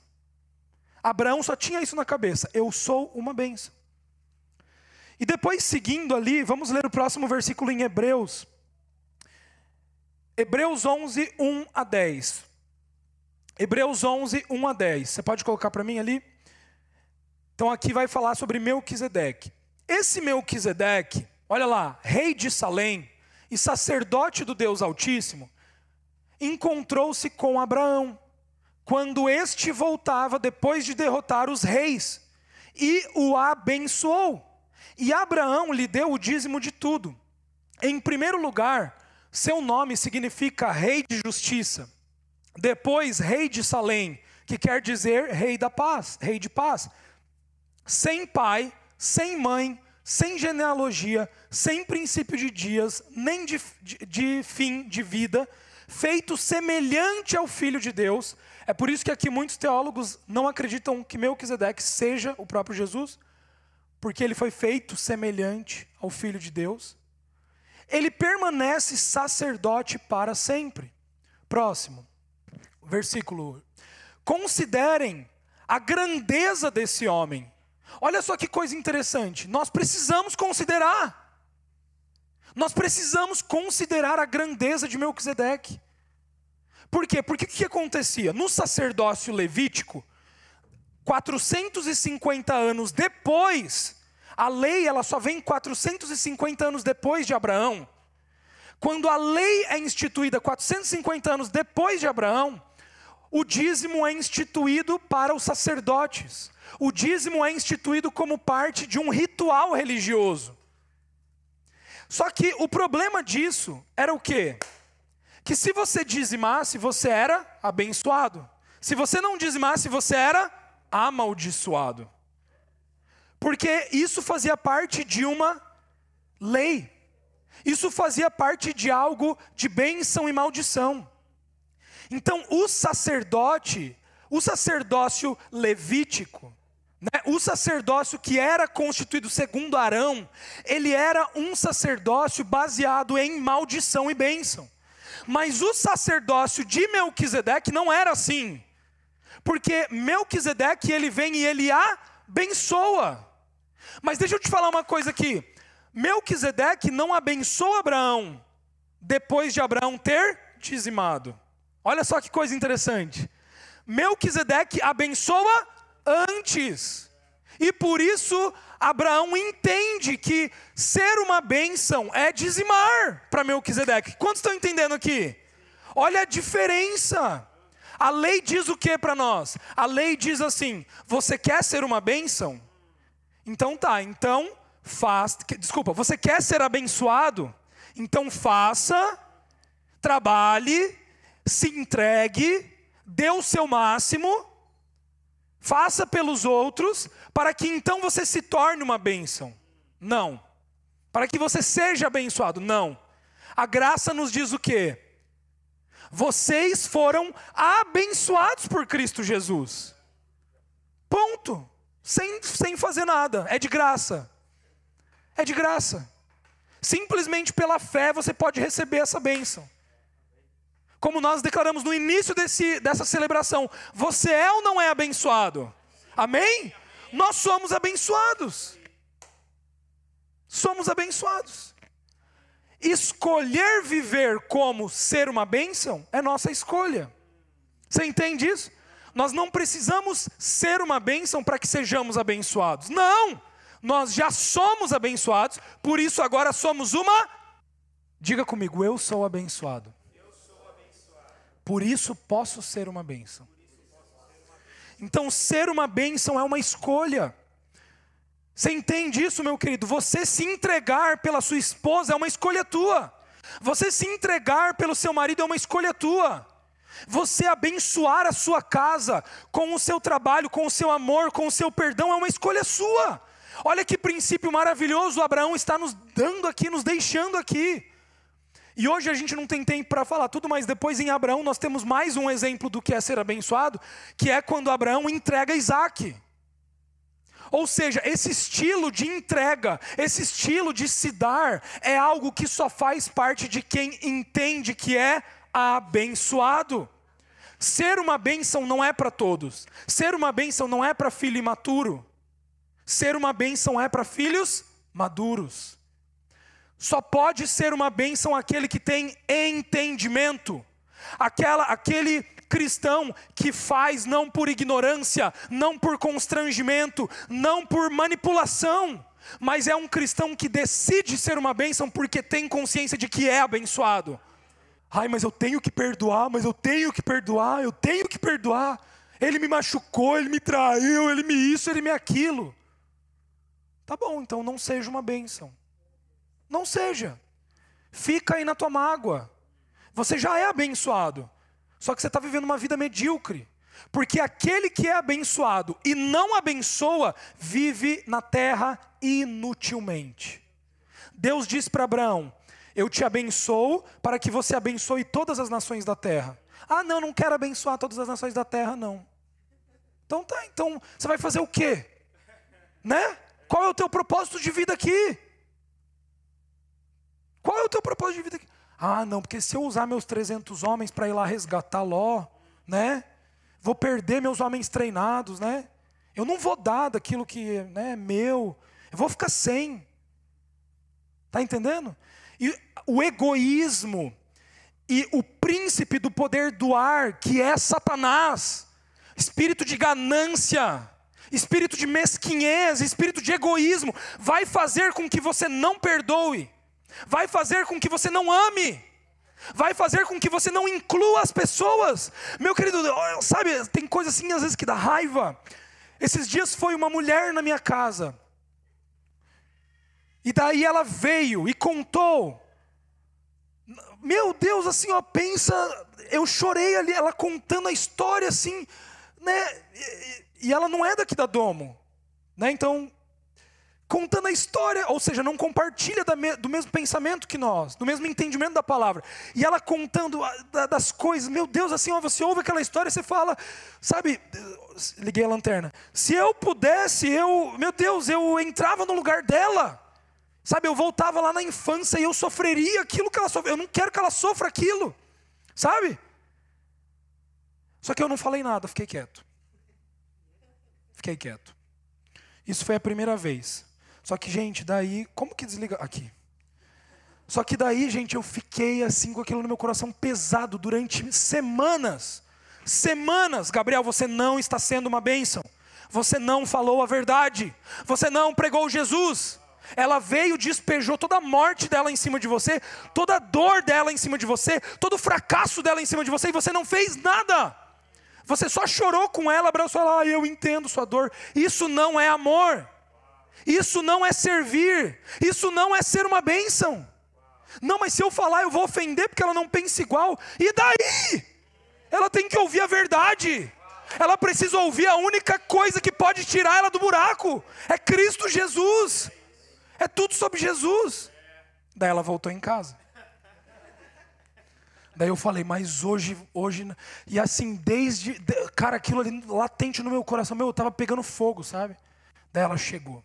Abraão só tinha isso na cabeça: eu sou uma bênção. E depois, seguindo ali, vamos ler o próximo versículo em Hebreus. Hebreus 11, 1 a 10. Hebreus 11, 1 a 10. Você pode colocar para mim ali? Então aqui vai falar sobre Melquisedeque. Esse Melquisedeque, olha lá, rei de Salém e sacerdote do Deus Altíssimo, encontrou-se com Abraão quando este voltava depois de derrotar os reis e o abençoou. E Abraão lhe deu o dízimo de tudo. Em primeiro lugar, seu nome significa rei de justiça. Depois, rei de Salém, que quer dizer rei da paz, rei de paz sem pai, sem mãe, sem genealogia, sem princípio de dias, nem de, de, de, fim de vida, feito semelhante ao Filho de Deus. É por isso que aqui muitos teólogos não acreditam que Melquisedeque seja o próprio Jesus, porque ele foi feito semelhante ao Filho de Deus. Ele permanece sacerdote para sempre. Próximo, versículo. Considerem a grandeza desse homem Olha só que coisa interessante. Nós precisamos considerar. Nós precisamos considerar a grandeza de Melquisedeque. Por quê? Porque o que acontecia? No sacerdócio levítico, 450 anos depois, a lei ela só vem 450 anos depois de Abraão. Quando a lei é instituída 450 anos depois de Abraão, o dízimo é instituído para os sacerdotes. O dízimo é instituído como parte de um ritual religioso. Só que o problema disso era o quê? Que se você dizimasse, você era abençoado. Se você não dizimasse, você era amaldiçoado. Porque isso fazia parte de uma lei. Isso fazia parte de algo de bênção e maldição. Então, o sacerdote, o sacerdócio levítico, o sacerdócio que era constituído segundo Arão, ele era um sacerdócio baseado em maldição e bênção. Mas o sacerdócio de Melquisedeque não era assim. Porque Melquisedeque, ele vem e ele abençoa. Mas deixa eu te falar uma coisa aqui. Melquisedeque não abençoa Abraão depois de Abraão ter dizimado. Olha só que coisa interessante. Melquisedeque abençoa antes. E por isso Abraão entende que ser uma bênção é dizimar para Melquisedeque. Quantos estão entendendo aqui? Olha a diferença. A lei diz o que para nós? A lei diz assim: você quer ser uma bênção? Então tá, então faz. Desculpa, você quer ser abençoado? Então faça, trabalhe, se entregue, dê o seu máximo Faça pelos outros, para que então você se torne uma bênção. Não. Para que você seja abençoado. Não. A graça nos diz o quê? Vocês foram abençoados por Cristo Jesus. Ponto. Sem, sem fazer nada. É de graça. É de graça. Simplesmente pela fé você pode receber essa bênção como nós declaramos no início desse, dessa celebração, você é ou não é abençoado? Amém? Nós somos abençoados. Somos abençoados. Escolher viver como ser uma bênção é nossa escolha. Você entende isso? Nós não precisamos ser uma bênção para que sejamos abençoados. Não! Nós já somos abençoados, por isso agora somos uma. Diga comigo, eu sou abençoado. Por isso posso ser uma bênção. Então, ser uma bênção é uma escolha. Você entende isso, meu querido? Você se entregar pela sua esposa é uma escolha tua. Você se entregar pelo seu marido é uma escolha tua. Você abençoar a sua casa com o seu trabalho, com o seu amor, com o seu perdão é uma escolha sua. Olha que princípio maravilhoso Abraão está nos dando aqui, nos deixando aqui. E hoje a gente não tem tempo para falar tudo, mas depois em Abraão nós temos mais um exemplo do que é ser abençoado, que é quando Abraão entrega Isaac. Ou seja, esse estilo de entrega, esse estilo de se dar, é algo que só faz parte de quem entende que é abençoado. Ser uma bênção não é para todos. Ser uma bênção não é para filho imaturo. Ser uma bênção é para filhos maduros. Só pode ser uma bênção aquele que tem entendimento. Aquela, aquele cristão que faz não por ignorância, não por constrangimento, não por manipulação, mas é um cristão que decide ser uma bênção porque tem consciência de que é abençoado. Ai, mas eu tenho que perdoar, mas eu tenho que perdoar, eu tenho que perdoar. Ele me machucou, ele me traiu, ele me isso, ele me aquilo. Tá bom, então não seja uma bênção. Não seja. Fica aí na tua mágoa. Você já é abençoado. Só que você está vivendo uma vida medíocre. Porque aquele que é abençoado e não abençoa, vive na terra inutilmente. Deus diz para Abraão: Eu te abençoo para que você abençoe todas as nações da terra. Ah, não, não quero abençoar todas as nações da terra, não. Então tá, então você vai fazer o quê? Né? Qual é o teu propósito de vida aqui? Qual é o teu propósito de vida aqui? Ah, não, porque se eu usar meus 300 homens para ir lá resgatar Ló, né? Vou perder meus homens treinados, né? Eu não vou dar daquilo que né, é meu. Eu vou ficar sem. Tá entendendo? E o egoísmo e o príncipe do poder do ar, que é Satanás, espírito de ganância, espírito de mesquinhez, espírito de egoísmo, vai fazer com que você não perdoe vai fazer com que você não ame, vai fazer com que você não inclua as pessoas. Meu querido, sabe, tem coisa assim às vezes que dá raiva. Esses dias foi uma mulher na minha casa, e daí ela veio e contou. Meu Deus, assim, ó, pensa, eu chorei ali, ela contando a história assim, né? E, e ela não é daqui da Domo, né? Então contando a história, ou seja, não compartilha do mesmo pensamento que nós, do mesmo entendimento da palavra. E ela contando das coisas, meu Deus, assim, você ouve aquela história você fala, sabe, liguei a lanterna. Se eu pudesse, eu, meu Deus, eu entrava no lugar dela. Sabe, eu voltava lá na infância e eu sofreria aquilo que ela sofreu. Eu não quero que ela sofra aquilo. Sabe? Só que eu não falei nada, fiquei quieto. Fiquei quieto. Isso foi a primeira vez. Só que, gente, daí, como que desliga? Aqui. Só que daí, gente, eu fiquei assim com aquilo no meu coração pesado durante semanas. Semanas, Gabriel, você não está sendo uma bênção. Você não falou a verdade. Você não pregou Jesus. Ela veio, despejou toda a morte dela em cima de você, toda a dor dela em cima de você, todo o fracasso dela em cima de você, e você não fez nada. Você só chorou com ela, abraçou ela, ah, eu entendo sua dor. Isso não é amor. Isso não é servir. Isso não é ser uma bênção. Não, mas se eu falar, eu vou ofender porque ela não pensa igual. E daí? Ela tem que ouvir a verdade. Ela precisa ouvir a única coisa que pode tirar ela do buraco. É Cristo Jesus. É tudo sobre Jesus. Daí ela voltou em casa. Daí eu falei, mas hoje, hoje, e assim, desde, cara, aquilo ali latente no meu coração, meu, eu tava pegando fogo, sabe? Daí ela chegou.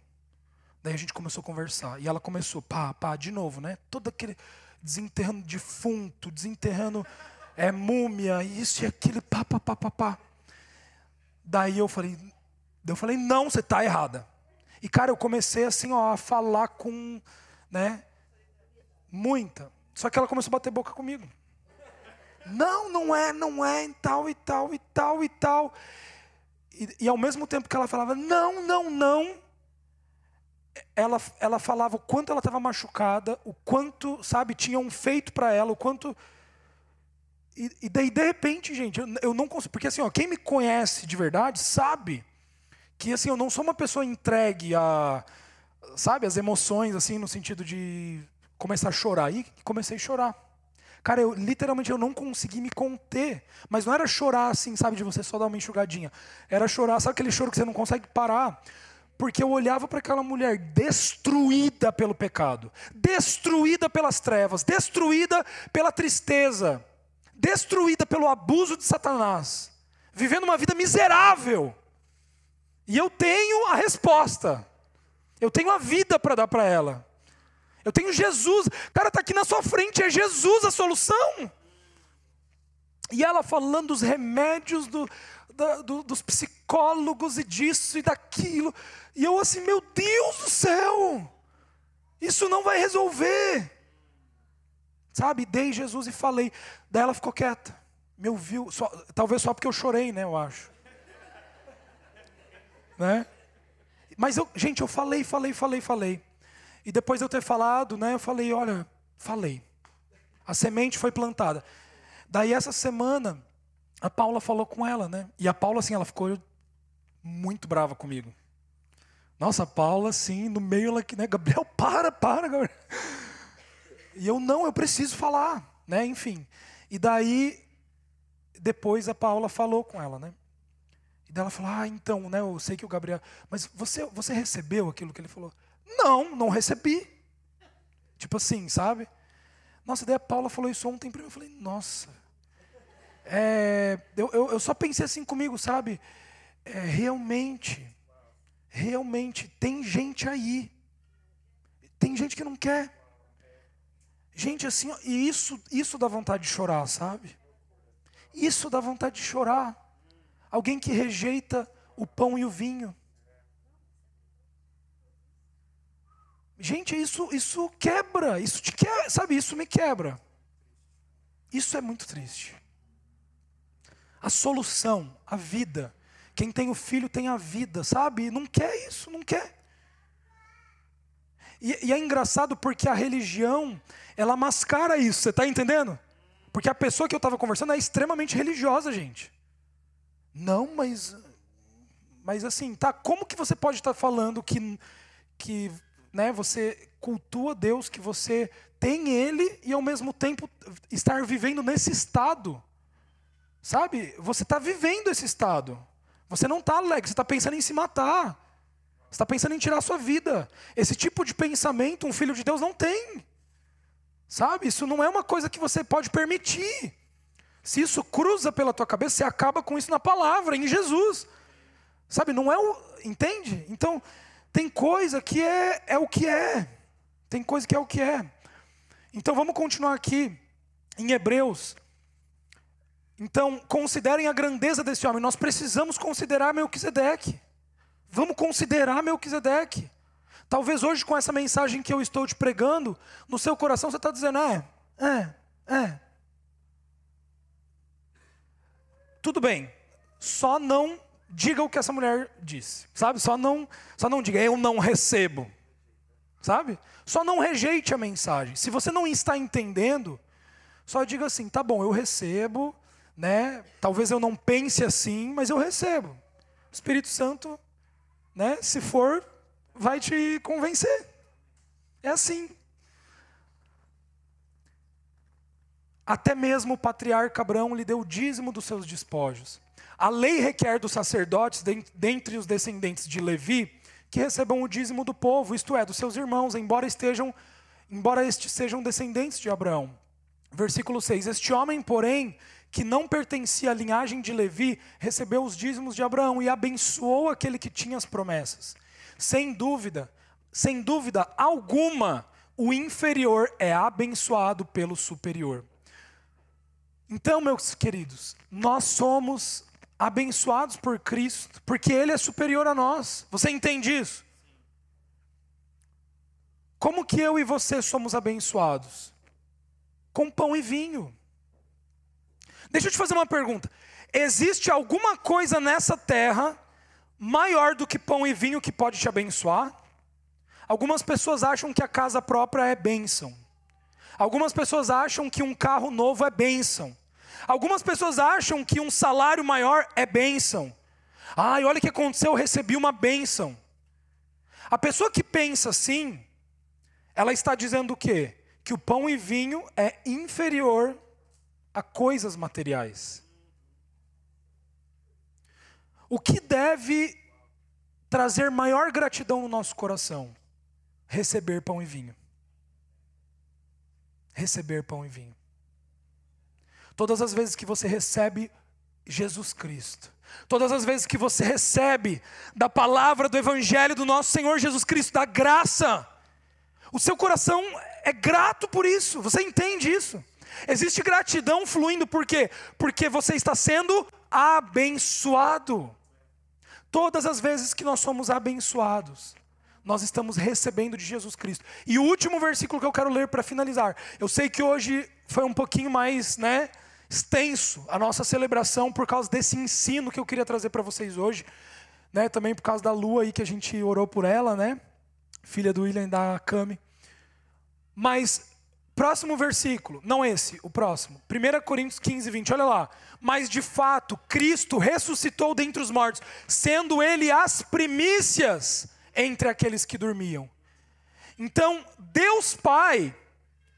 Daí a gente começou a conversar. E ela começou, pá, pá, de novo, né? Todo aquele desenterrando defunto, desenterrando é, múmia, isso e aquilo, pá, pá, pá, pá, pá. Daí eu falei, eu falei, não, você está errada. E cara, eu comecei assim, ó, a falar com, né, muita. Só que ela começou a bater boca comigo. Não, não é, não é, e tal, e tal, e tal, e tal. E, e ao mesmo tempo que ela falava, não, não, não, ela, ela falava o quanto ela estava machucada, o quanto, sabe, tinham feito para ela, o quanto. E, e, daí, de repente, gente, eu, eu não consigo. Porque assim, ó, quem me conhece de verdade sabe que assim, eu não sou uma pessoa entregue a. Sabe, as emoções, assim, no sentido de começar a chorar. E comecei a chorar. Cara, eu literalmente eu não consegui me conter. Mas não era chorar assim, sabe, de você só dar uma enxugadinha. Era chorar, sabe aquele choro que você não consegue parar? Porque eu olhava para aquela mulher destruída pelo pecado, destruída pelas trevas, destruída pela tristeza, destruída pelo abuso de Satanás, vivendo uma vida miserável. E eu tenho a resposta. Eu tenho a vida para dar para ela. Eu tenho Jesus. Cara, está aqui na sua frente, é Jesus a solução. E ela falando dos remédios, do, da, do, dos psicólogos e disso e daquilo. E eu assim, meu Deus do céu, isso não vai resolver. Sabe, dei Jesus e falei. Daí ela ficou quieta. Me ouviu, só, talvez só porque eu chorei, né, eu acho. né? Mas eu, gente, eu falei, falei, falei, falei. E depois de eu ter falado, né, eu falei, olha, falei. A semente foi plantada. Daí essa semana, a Paula falou com ela, né? E a Paula, assim, ela ficou muito brava comigo. Nossa, a Paula, assim, no meio, ela, né? Gabriel, para, para, Gabriel. E eu, não, eu preciso falar, né? Enfim. E daí, depois a Paula falou com ela, né? E daí ela falou, ah, então, né? Eu sei que o Gabriel. Mas você, você recebeu aquilo que ele falou? Não, não recebi. Tipo assim, sabe? Nossa, daí a Paula falou isso ontem para mim. Eu falei, nossa. É, eu, eu, eu, só pensei assim comigo, sabe? É, realmente, realmente, tem gente aí. Tem gente que não quer. Gente, assim, e isso, isso dá vontade de chorar, sabe? Isso dá vontade de chorar. Alguém que rejeita o pão e o vinho. Gente, isso, isso quebra, isso te quebra, sabe? Isso me quebra. Isso é muito triste. A solução, a vida. Quem tem o filho tem a vida, sabe? Não quer isso, não quer. E, e é engraçado porque a religião, ela mascara isso, você está entendendo? Porque a pessoa que eu estava conversando é extremamente religiosa, gente. Não, mas. Mas assim, tá, como que você pode estar tá falando que, que né, você cultua Deus, que você tem Ele e ao mesmo tempo estar vivendo nesse estado. Sabe? Você está vivendo esse estado. Você não está alegre, você está pensando em se matar. Você está pensando em tirar a sua vida. Esse tipo de pensamento um filho de Deus não tem. Sabe? Isso não é uma coisa que você pode permitir. Se isso cruza pela tua cabeça, você acaba com isso na palavra, em Jesus. Sabe? Não é o. Entende? Então, tem coisa que é, é o que é. Tem coisa que é o que é. Então vamos continuar aqui em Hebreus. Então, considerem a grandeza desse homem. Nós precisamos considerar Melquisedeque. Vamos considerar Melquisedeque. Talvez hoje, com essa mensagem que eu estou te pregando, no seu coração você está dizendo: é, é, é. Tudo bem, só não diga o que essa mulher disse, sabe? Só não, só não diga eu não recebo, sabe? Só não rejeite a mensagem. Se você não está entendendo, só diga assim, tá bom, eu recebo, né? Talvez eu não pense assim, mas eu recebo. O Espírito Santo, né? Se for, vai te convencer. É assim. Até mesmo o patriarca Abraão lhe deu o dízimo dos seus despojos. A lei requer dos sacerdotes, dentre os descendentes de Levi, que recebam o dízimo do povo, isto é, dos seus irmãos, embora estejam, embora estes sejam descendentes de Abraão. Versículo 6: Este homem, porém, que não pertencia à linhagem de Levi, recebeu os dízimos de Abraão e abençoou aquele que tinha as promessas. Sem dúvida, sem dúvida alguma, o inferior é abençoado pelo superior. Então, meus queridos, nós somos abençoados por Cristo, porque Ele é superior a nós. Você entende isso? Como que eu e você somos abençoados? Com pão e vinho. Deixa eu te fazer uma pergunta. Existe alguma coisa nessa terra maior do que pão e vinho que pode te abençoar? Algumas pessoas acham que a casa própria é bênção. Algumas pessoas acham que um carro novo é bênção. Algumas pessoas acham que um salário maior é bênção. Ai, olha o que aconteceu, eu recebi uma bênção. A pessoa que pensa assim, ela está dizendo o quê? Que o pão e vinho é inferior a coisas materiais. O que deve trazer maior gratidão no nosso coração? Receber pão e vinho receber pão e vinho. Todas as vezes que você recebe Jesus Cristo, todas as vezes que você recebe da palavra do Evangelho do nosso Senhor Jesus Cristo, da graça, o seu coração é grato por isso, você entende isso? Existe gratidão fluindo, por quê? Porque você está sendo abençoado. Todas as vezes que nós somos abençoados, nós estamos recebendo de Jesus Cristo. E o último versículo que eu quero ler para finalizar. Eu sei que hoje foi um pouquinho mais, né, extenso a nossa celebração por causa desse ensino que eu queria trazer para vocês hoje, né, também por causa da Lua aí que a gente orou por ela, né? Filha do William da Cami. Mas próximo versículo, não esse, o próximo. 1 Coríntios 15, 20, olha lá. Mas de fato, Cristo ressuscitou dentre os mortos, sendo ele as primícias entre aqueles que dormiam. Então, Deus Pai,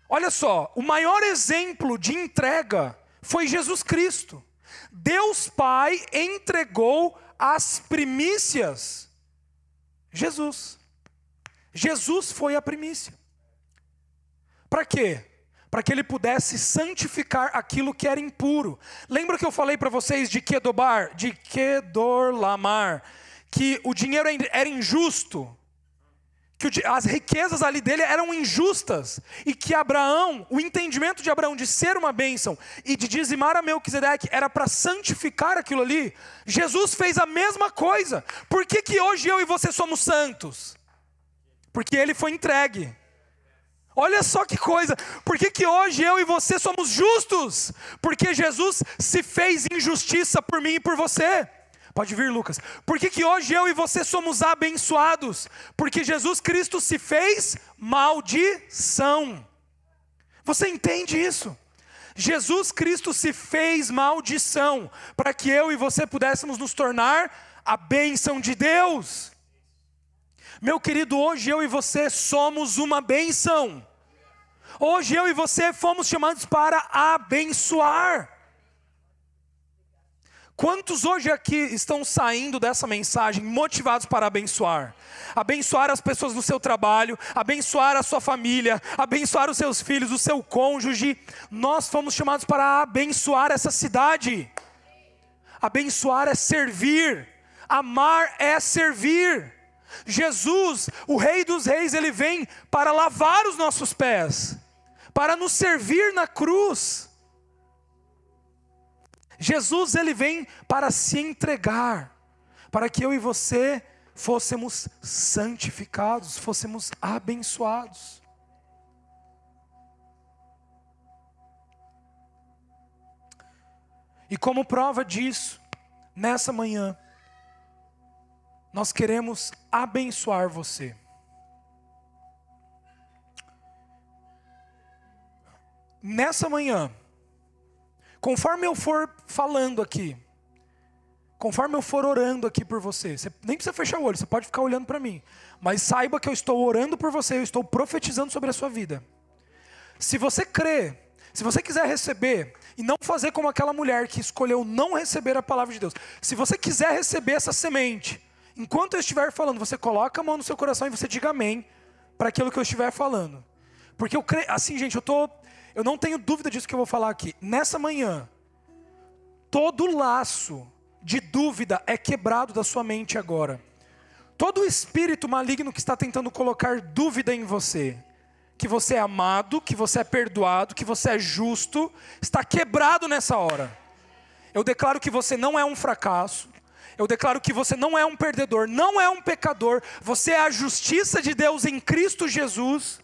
olha só, o maior exemplo de entrega foi Jesus Cristo. Deus Pai entregou as primícias. Jesus. Jesus foi a primícia. Para quê? Para que ele pudesse santificar aquilo que era impuro. Lembra que eu falei para vocês de Kedobar, de Kedorlamar? que o dinheiro era injusto, que as riquezas ali dele eram injustas, e que Abraão, o entendimento de Abraão de ser uma bênção e de dizimar a Melquisedeque era para santificar aquilo ali, Jesus fez a mesma coisa. Por que, que hoje eu e você somos santos? Porque ele foi entregue. Olha só que coisa, por que, que hoje eu e você somos justos? Porque Jesus se fez injustiça por mim e por você. Pode vir, Lucas. Por que, que hoje eu e você somos abençoados? Porque Jesus Cristo se fez maldição. Você entende isso? Jesus Cristo se fez maldição para que eu e você pudéssemos nos tornar a bênção de Deus. Meu querido, hoje eu e você somos uma bênção. Hoje eu e você fomos chamados para abençoar. Quantos hoje aqui estão saindo dessa mensagem motivados para abençoar? Abençoar as pessoas do seu trabalho, abençoar a sua família, abençoar os seus filhos, o seu cônjuge. Nós fomos chamados para abençoar essa cidade. Abençoar é servir, amar é servir. Jesus, o Rei dos Reis, ele vem para lavar os nossos pés, para nos servir na cruz. Jesus ele vem para se entregar, para que eu e você fôssemos santificados, fôssemos abençoados. E como prova disso, nessa manhã, nós queremos abençoar você. Nessa manhã, conforme eu for falando aqui, conforme eu for orando aqui por você, você nem precisa fechar o olho, você pode ficar olhando para mim, mas saiba que eu estou orando por você, eu estou profetizando sobre a sua vida. Se você crê, se você quiser receber e não fazer como aquela mulher que escolheu não receber a palavra de Deus, se você quiser receber essa semente, enquanto eu estiver falando, você coloca a mão no seu coração e você diga amém para aquilo que eu estiver falando. Porque eu creio, assim, gente, eu tô, eu não tenho dúvida disso que eu vou falar aqui. Nessa manhã, todo laço de dúvida é quebrado da sua mente agora. Todo espírito maligno que está tentando colocar dúvida em você, que você é amado, que você é perdoado, que você é justo, está quebrado nessa hora. Eu declaro que você não é um fracasso. Eu declaro que você não é um perdedor, não é um pecador. Você é a justiça de Deus em Cristo Jesus.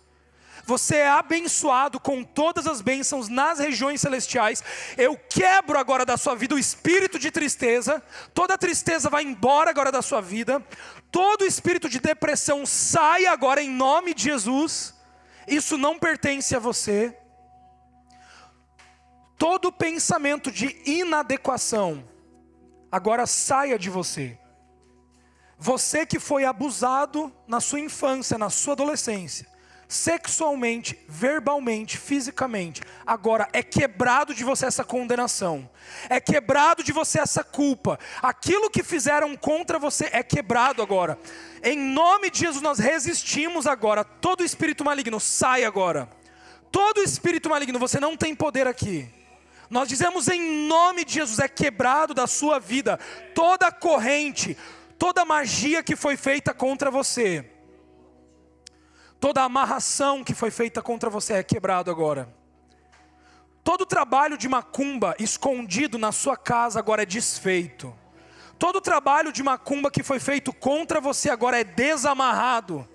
Você é abençoado com todas as bênçãos nas regiões celestiais. Eu quebro agora da sua vida o espírito de tristeza. Toda tristeza vai embora agora da sua vida. Todo espírito de depressão sai agora em nome de Jesus. Isso não pertence a você. Todo pensamento de inadequação agora saia de você. Você que foi abusado na sua infância, na sua adolescência, sexualmente, verbalmente, fisicamente, agora é quebrado de você essa condenação, é quebrado de você essa culpa, aquilo que fizeram contra você é quebrado agora. Em nome de Jesus, nós resistimos agora, todo espírito maligno, sai agora. Todo espírito maligno, você não tem poder aqui. Nós dizemos em nome de Jesus, é quebrado da sua vida toda corrente, toda magia que foi feita contra você Toda amarração que foi feita contra você é quebrado agora. Todo trabalho de macumba escondido na sua casa agora é desfeito. Todo trabalho de macumba que foi feito contra você agora é desamarrado.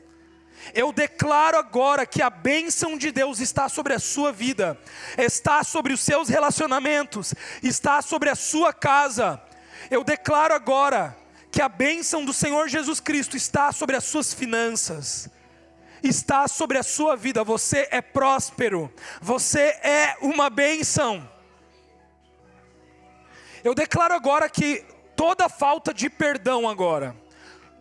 Eu declaro agora que a bênção de Deus está sobre a sua vida, está sobre os seus relacionamentos, está sobre a sua casa. Eu declaro agora que a bênção do Senhor Jesus Cristo está sobre as suas finanças está sobre a sua vida. Você é próspero, você é uma bênção. Eu declaro agora que toda falta de perdão agora,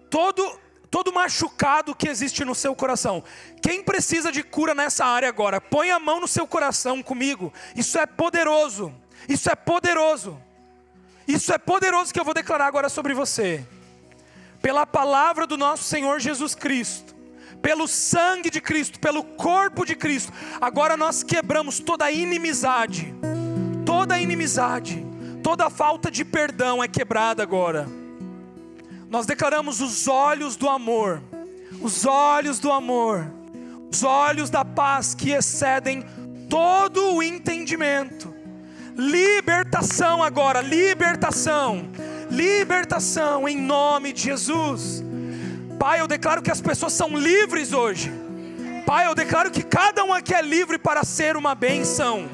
todo todo machucado que existe no seu coração. Quem precisa de cura nessa área agora? Põe a mão no seu coração comigo. Isso é poderoso. Isso é poderoso. Isso é poderoso que eu vou declarar agora sobre você. Pela palavra do nosso Senhor Jesus Cristo pelo sangue de Cristo, pelo corpo de Cristo. Agora nós quebramos toda inimizade, toda inimizade, toda falta de perdão é quebrada agora. Nós declaramos os olhos do amor, os olhos do amor, os olhos da paz que excedem todo o entendimento. Libertação agora, libertação, libertação em nome de Jesus. Pai, eu declaro que as pessoas são livres hoje. Pai, eu declaro que cada um aqui é livre para ser uma benção.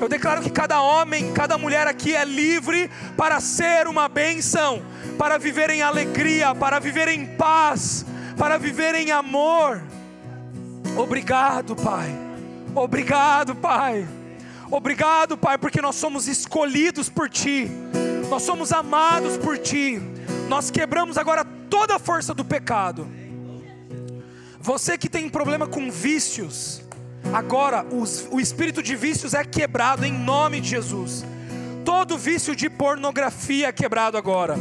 Eu declaro que cada homem, cada mulher aqui é livre para ser uma benção, para viver em alegria, para viver em paz, para viver em amor. Obrigado, Pai. Obrigado, Pai. Obrigado, Pai, porque nós somos escolhidos por Ti, nós somos amados por Ti. Nós quebramos agora toda a força do pecado. Você que tem problema com vícios, agora os, o espírito de vícios é quebrado em nome de Jesus. Todo vício de pornografia é quebrado agora.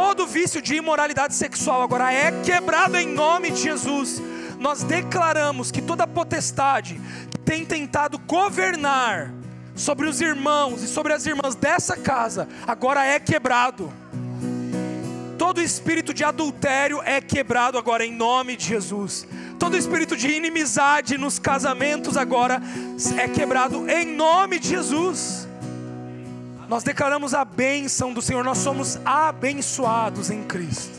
Todo vício de imoralidade sexual agora é quebrado em nome de Jesus. Nós declaramos que toda potestade que tem tentado governar sobre os irmãos e sobre as irmãs dessa casa agora é quebrado Todo espírito de adultério é quebrado agora em nome de Jesus. Todo espírito de inimizade nos casamentos agora é quebrado em nome de Jesus. Nós declaramos a bênção do Senhor, nós somos abençoados em Cristo.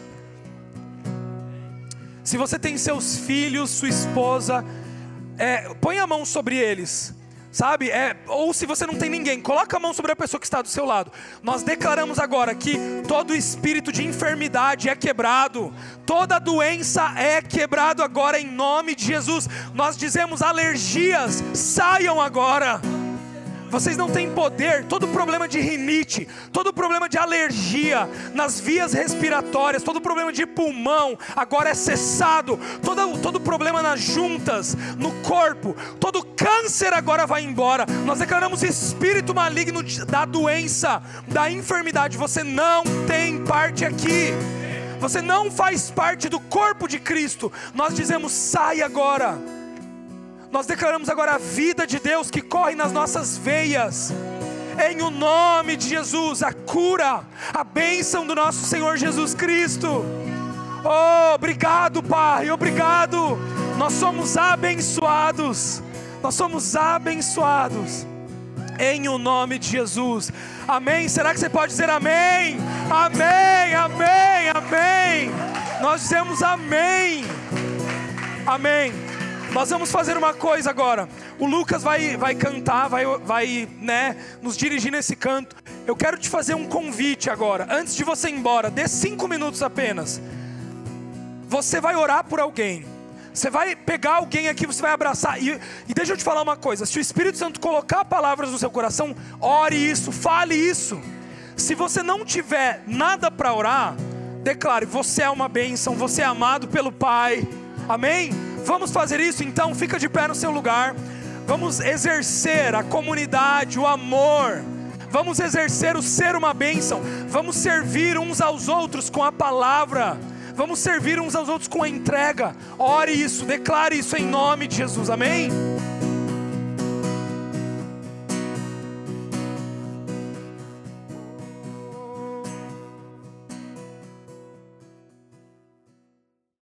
Se você tem seus filhos, sua esposa, é, põe a mão sobre eles. sabe? É, ou se você não tem ninguém, coloca a mão sobre a pessoa que está do seu lado. Nós declaramos agora que todo espírito de enfermidade é quebrado, toda doença é quebrado agora em nome de Jesus. Nós dizemos alergias saiam agora. Vocês não têm poder, todo problema de rinite, todo problema de alergia nas vias respiratórias, todo problema de pulmão agora é cessado, todo, todo problema nas juntas, no corpo, todo câncer agora vai embora. Nós declaramos espírito maligno da doença, da enfermidade. Você não tem parte aqui. Você não faz parte do corpo de Cristo. Nós dizemos: sai agora nós declaramos agora a vida de Deus que corre nas nossas veias. Em o nome de Jesus, a cura, a bênção do nosso Senhor Jesus Cristo. Oh, obrigado, Pai, obrigado. Nós somos abençoados. Nós somos abençoados. Em o nome de Jesus. Amém. Será que você pode dizer amém? Amém, amém, amém. Nós dizemos amém. Amém. Nós vamos fazer uma coisa agora. O Lucas vai, vai cantar, vai, vai né, nos dirigir nesse canto. Eu quero te fazer um convite agora. Antes de você ir embora, dê cinco minutos apenas. Você vai orar por alguém. Você vai pegar alguém aqui, você vai abraçar. E, e deixa eu te falar uma coisa: se o Espírito Santo colocar palavras no seu coração, ore isso, fale isso. Se você não tiver nada para orar, declare: você é uma bênção, você é amado pelo Pai. Amém? Vamos fazer isso então? Fica de pé no seu lugar. Vamos exercer a comunidade, o amor. Vamos exercer o ser uma bênção. Vamos servir uns aos outros com a palavra. Vamos servir uns aos outros com a entrega. Ore isso, declare isso em nome de Jesus. Amém?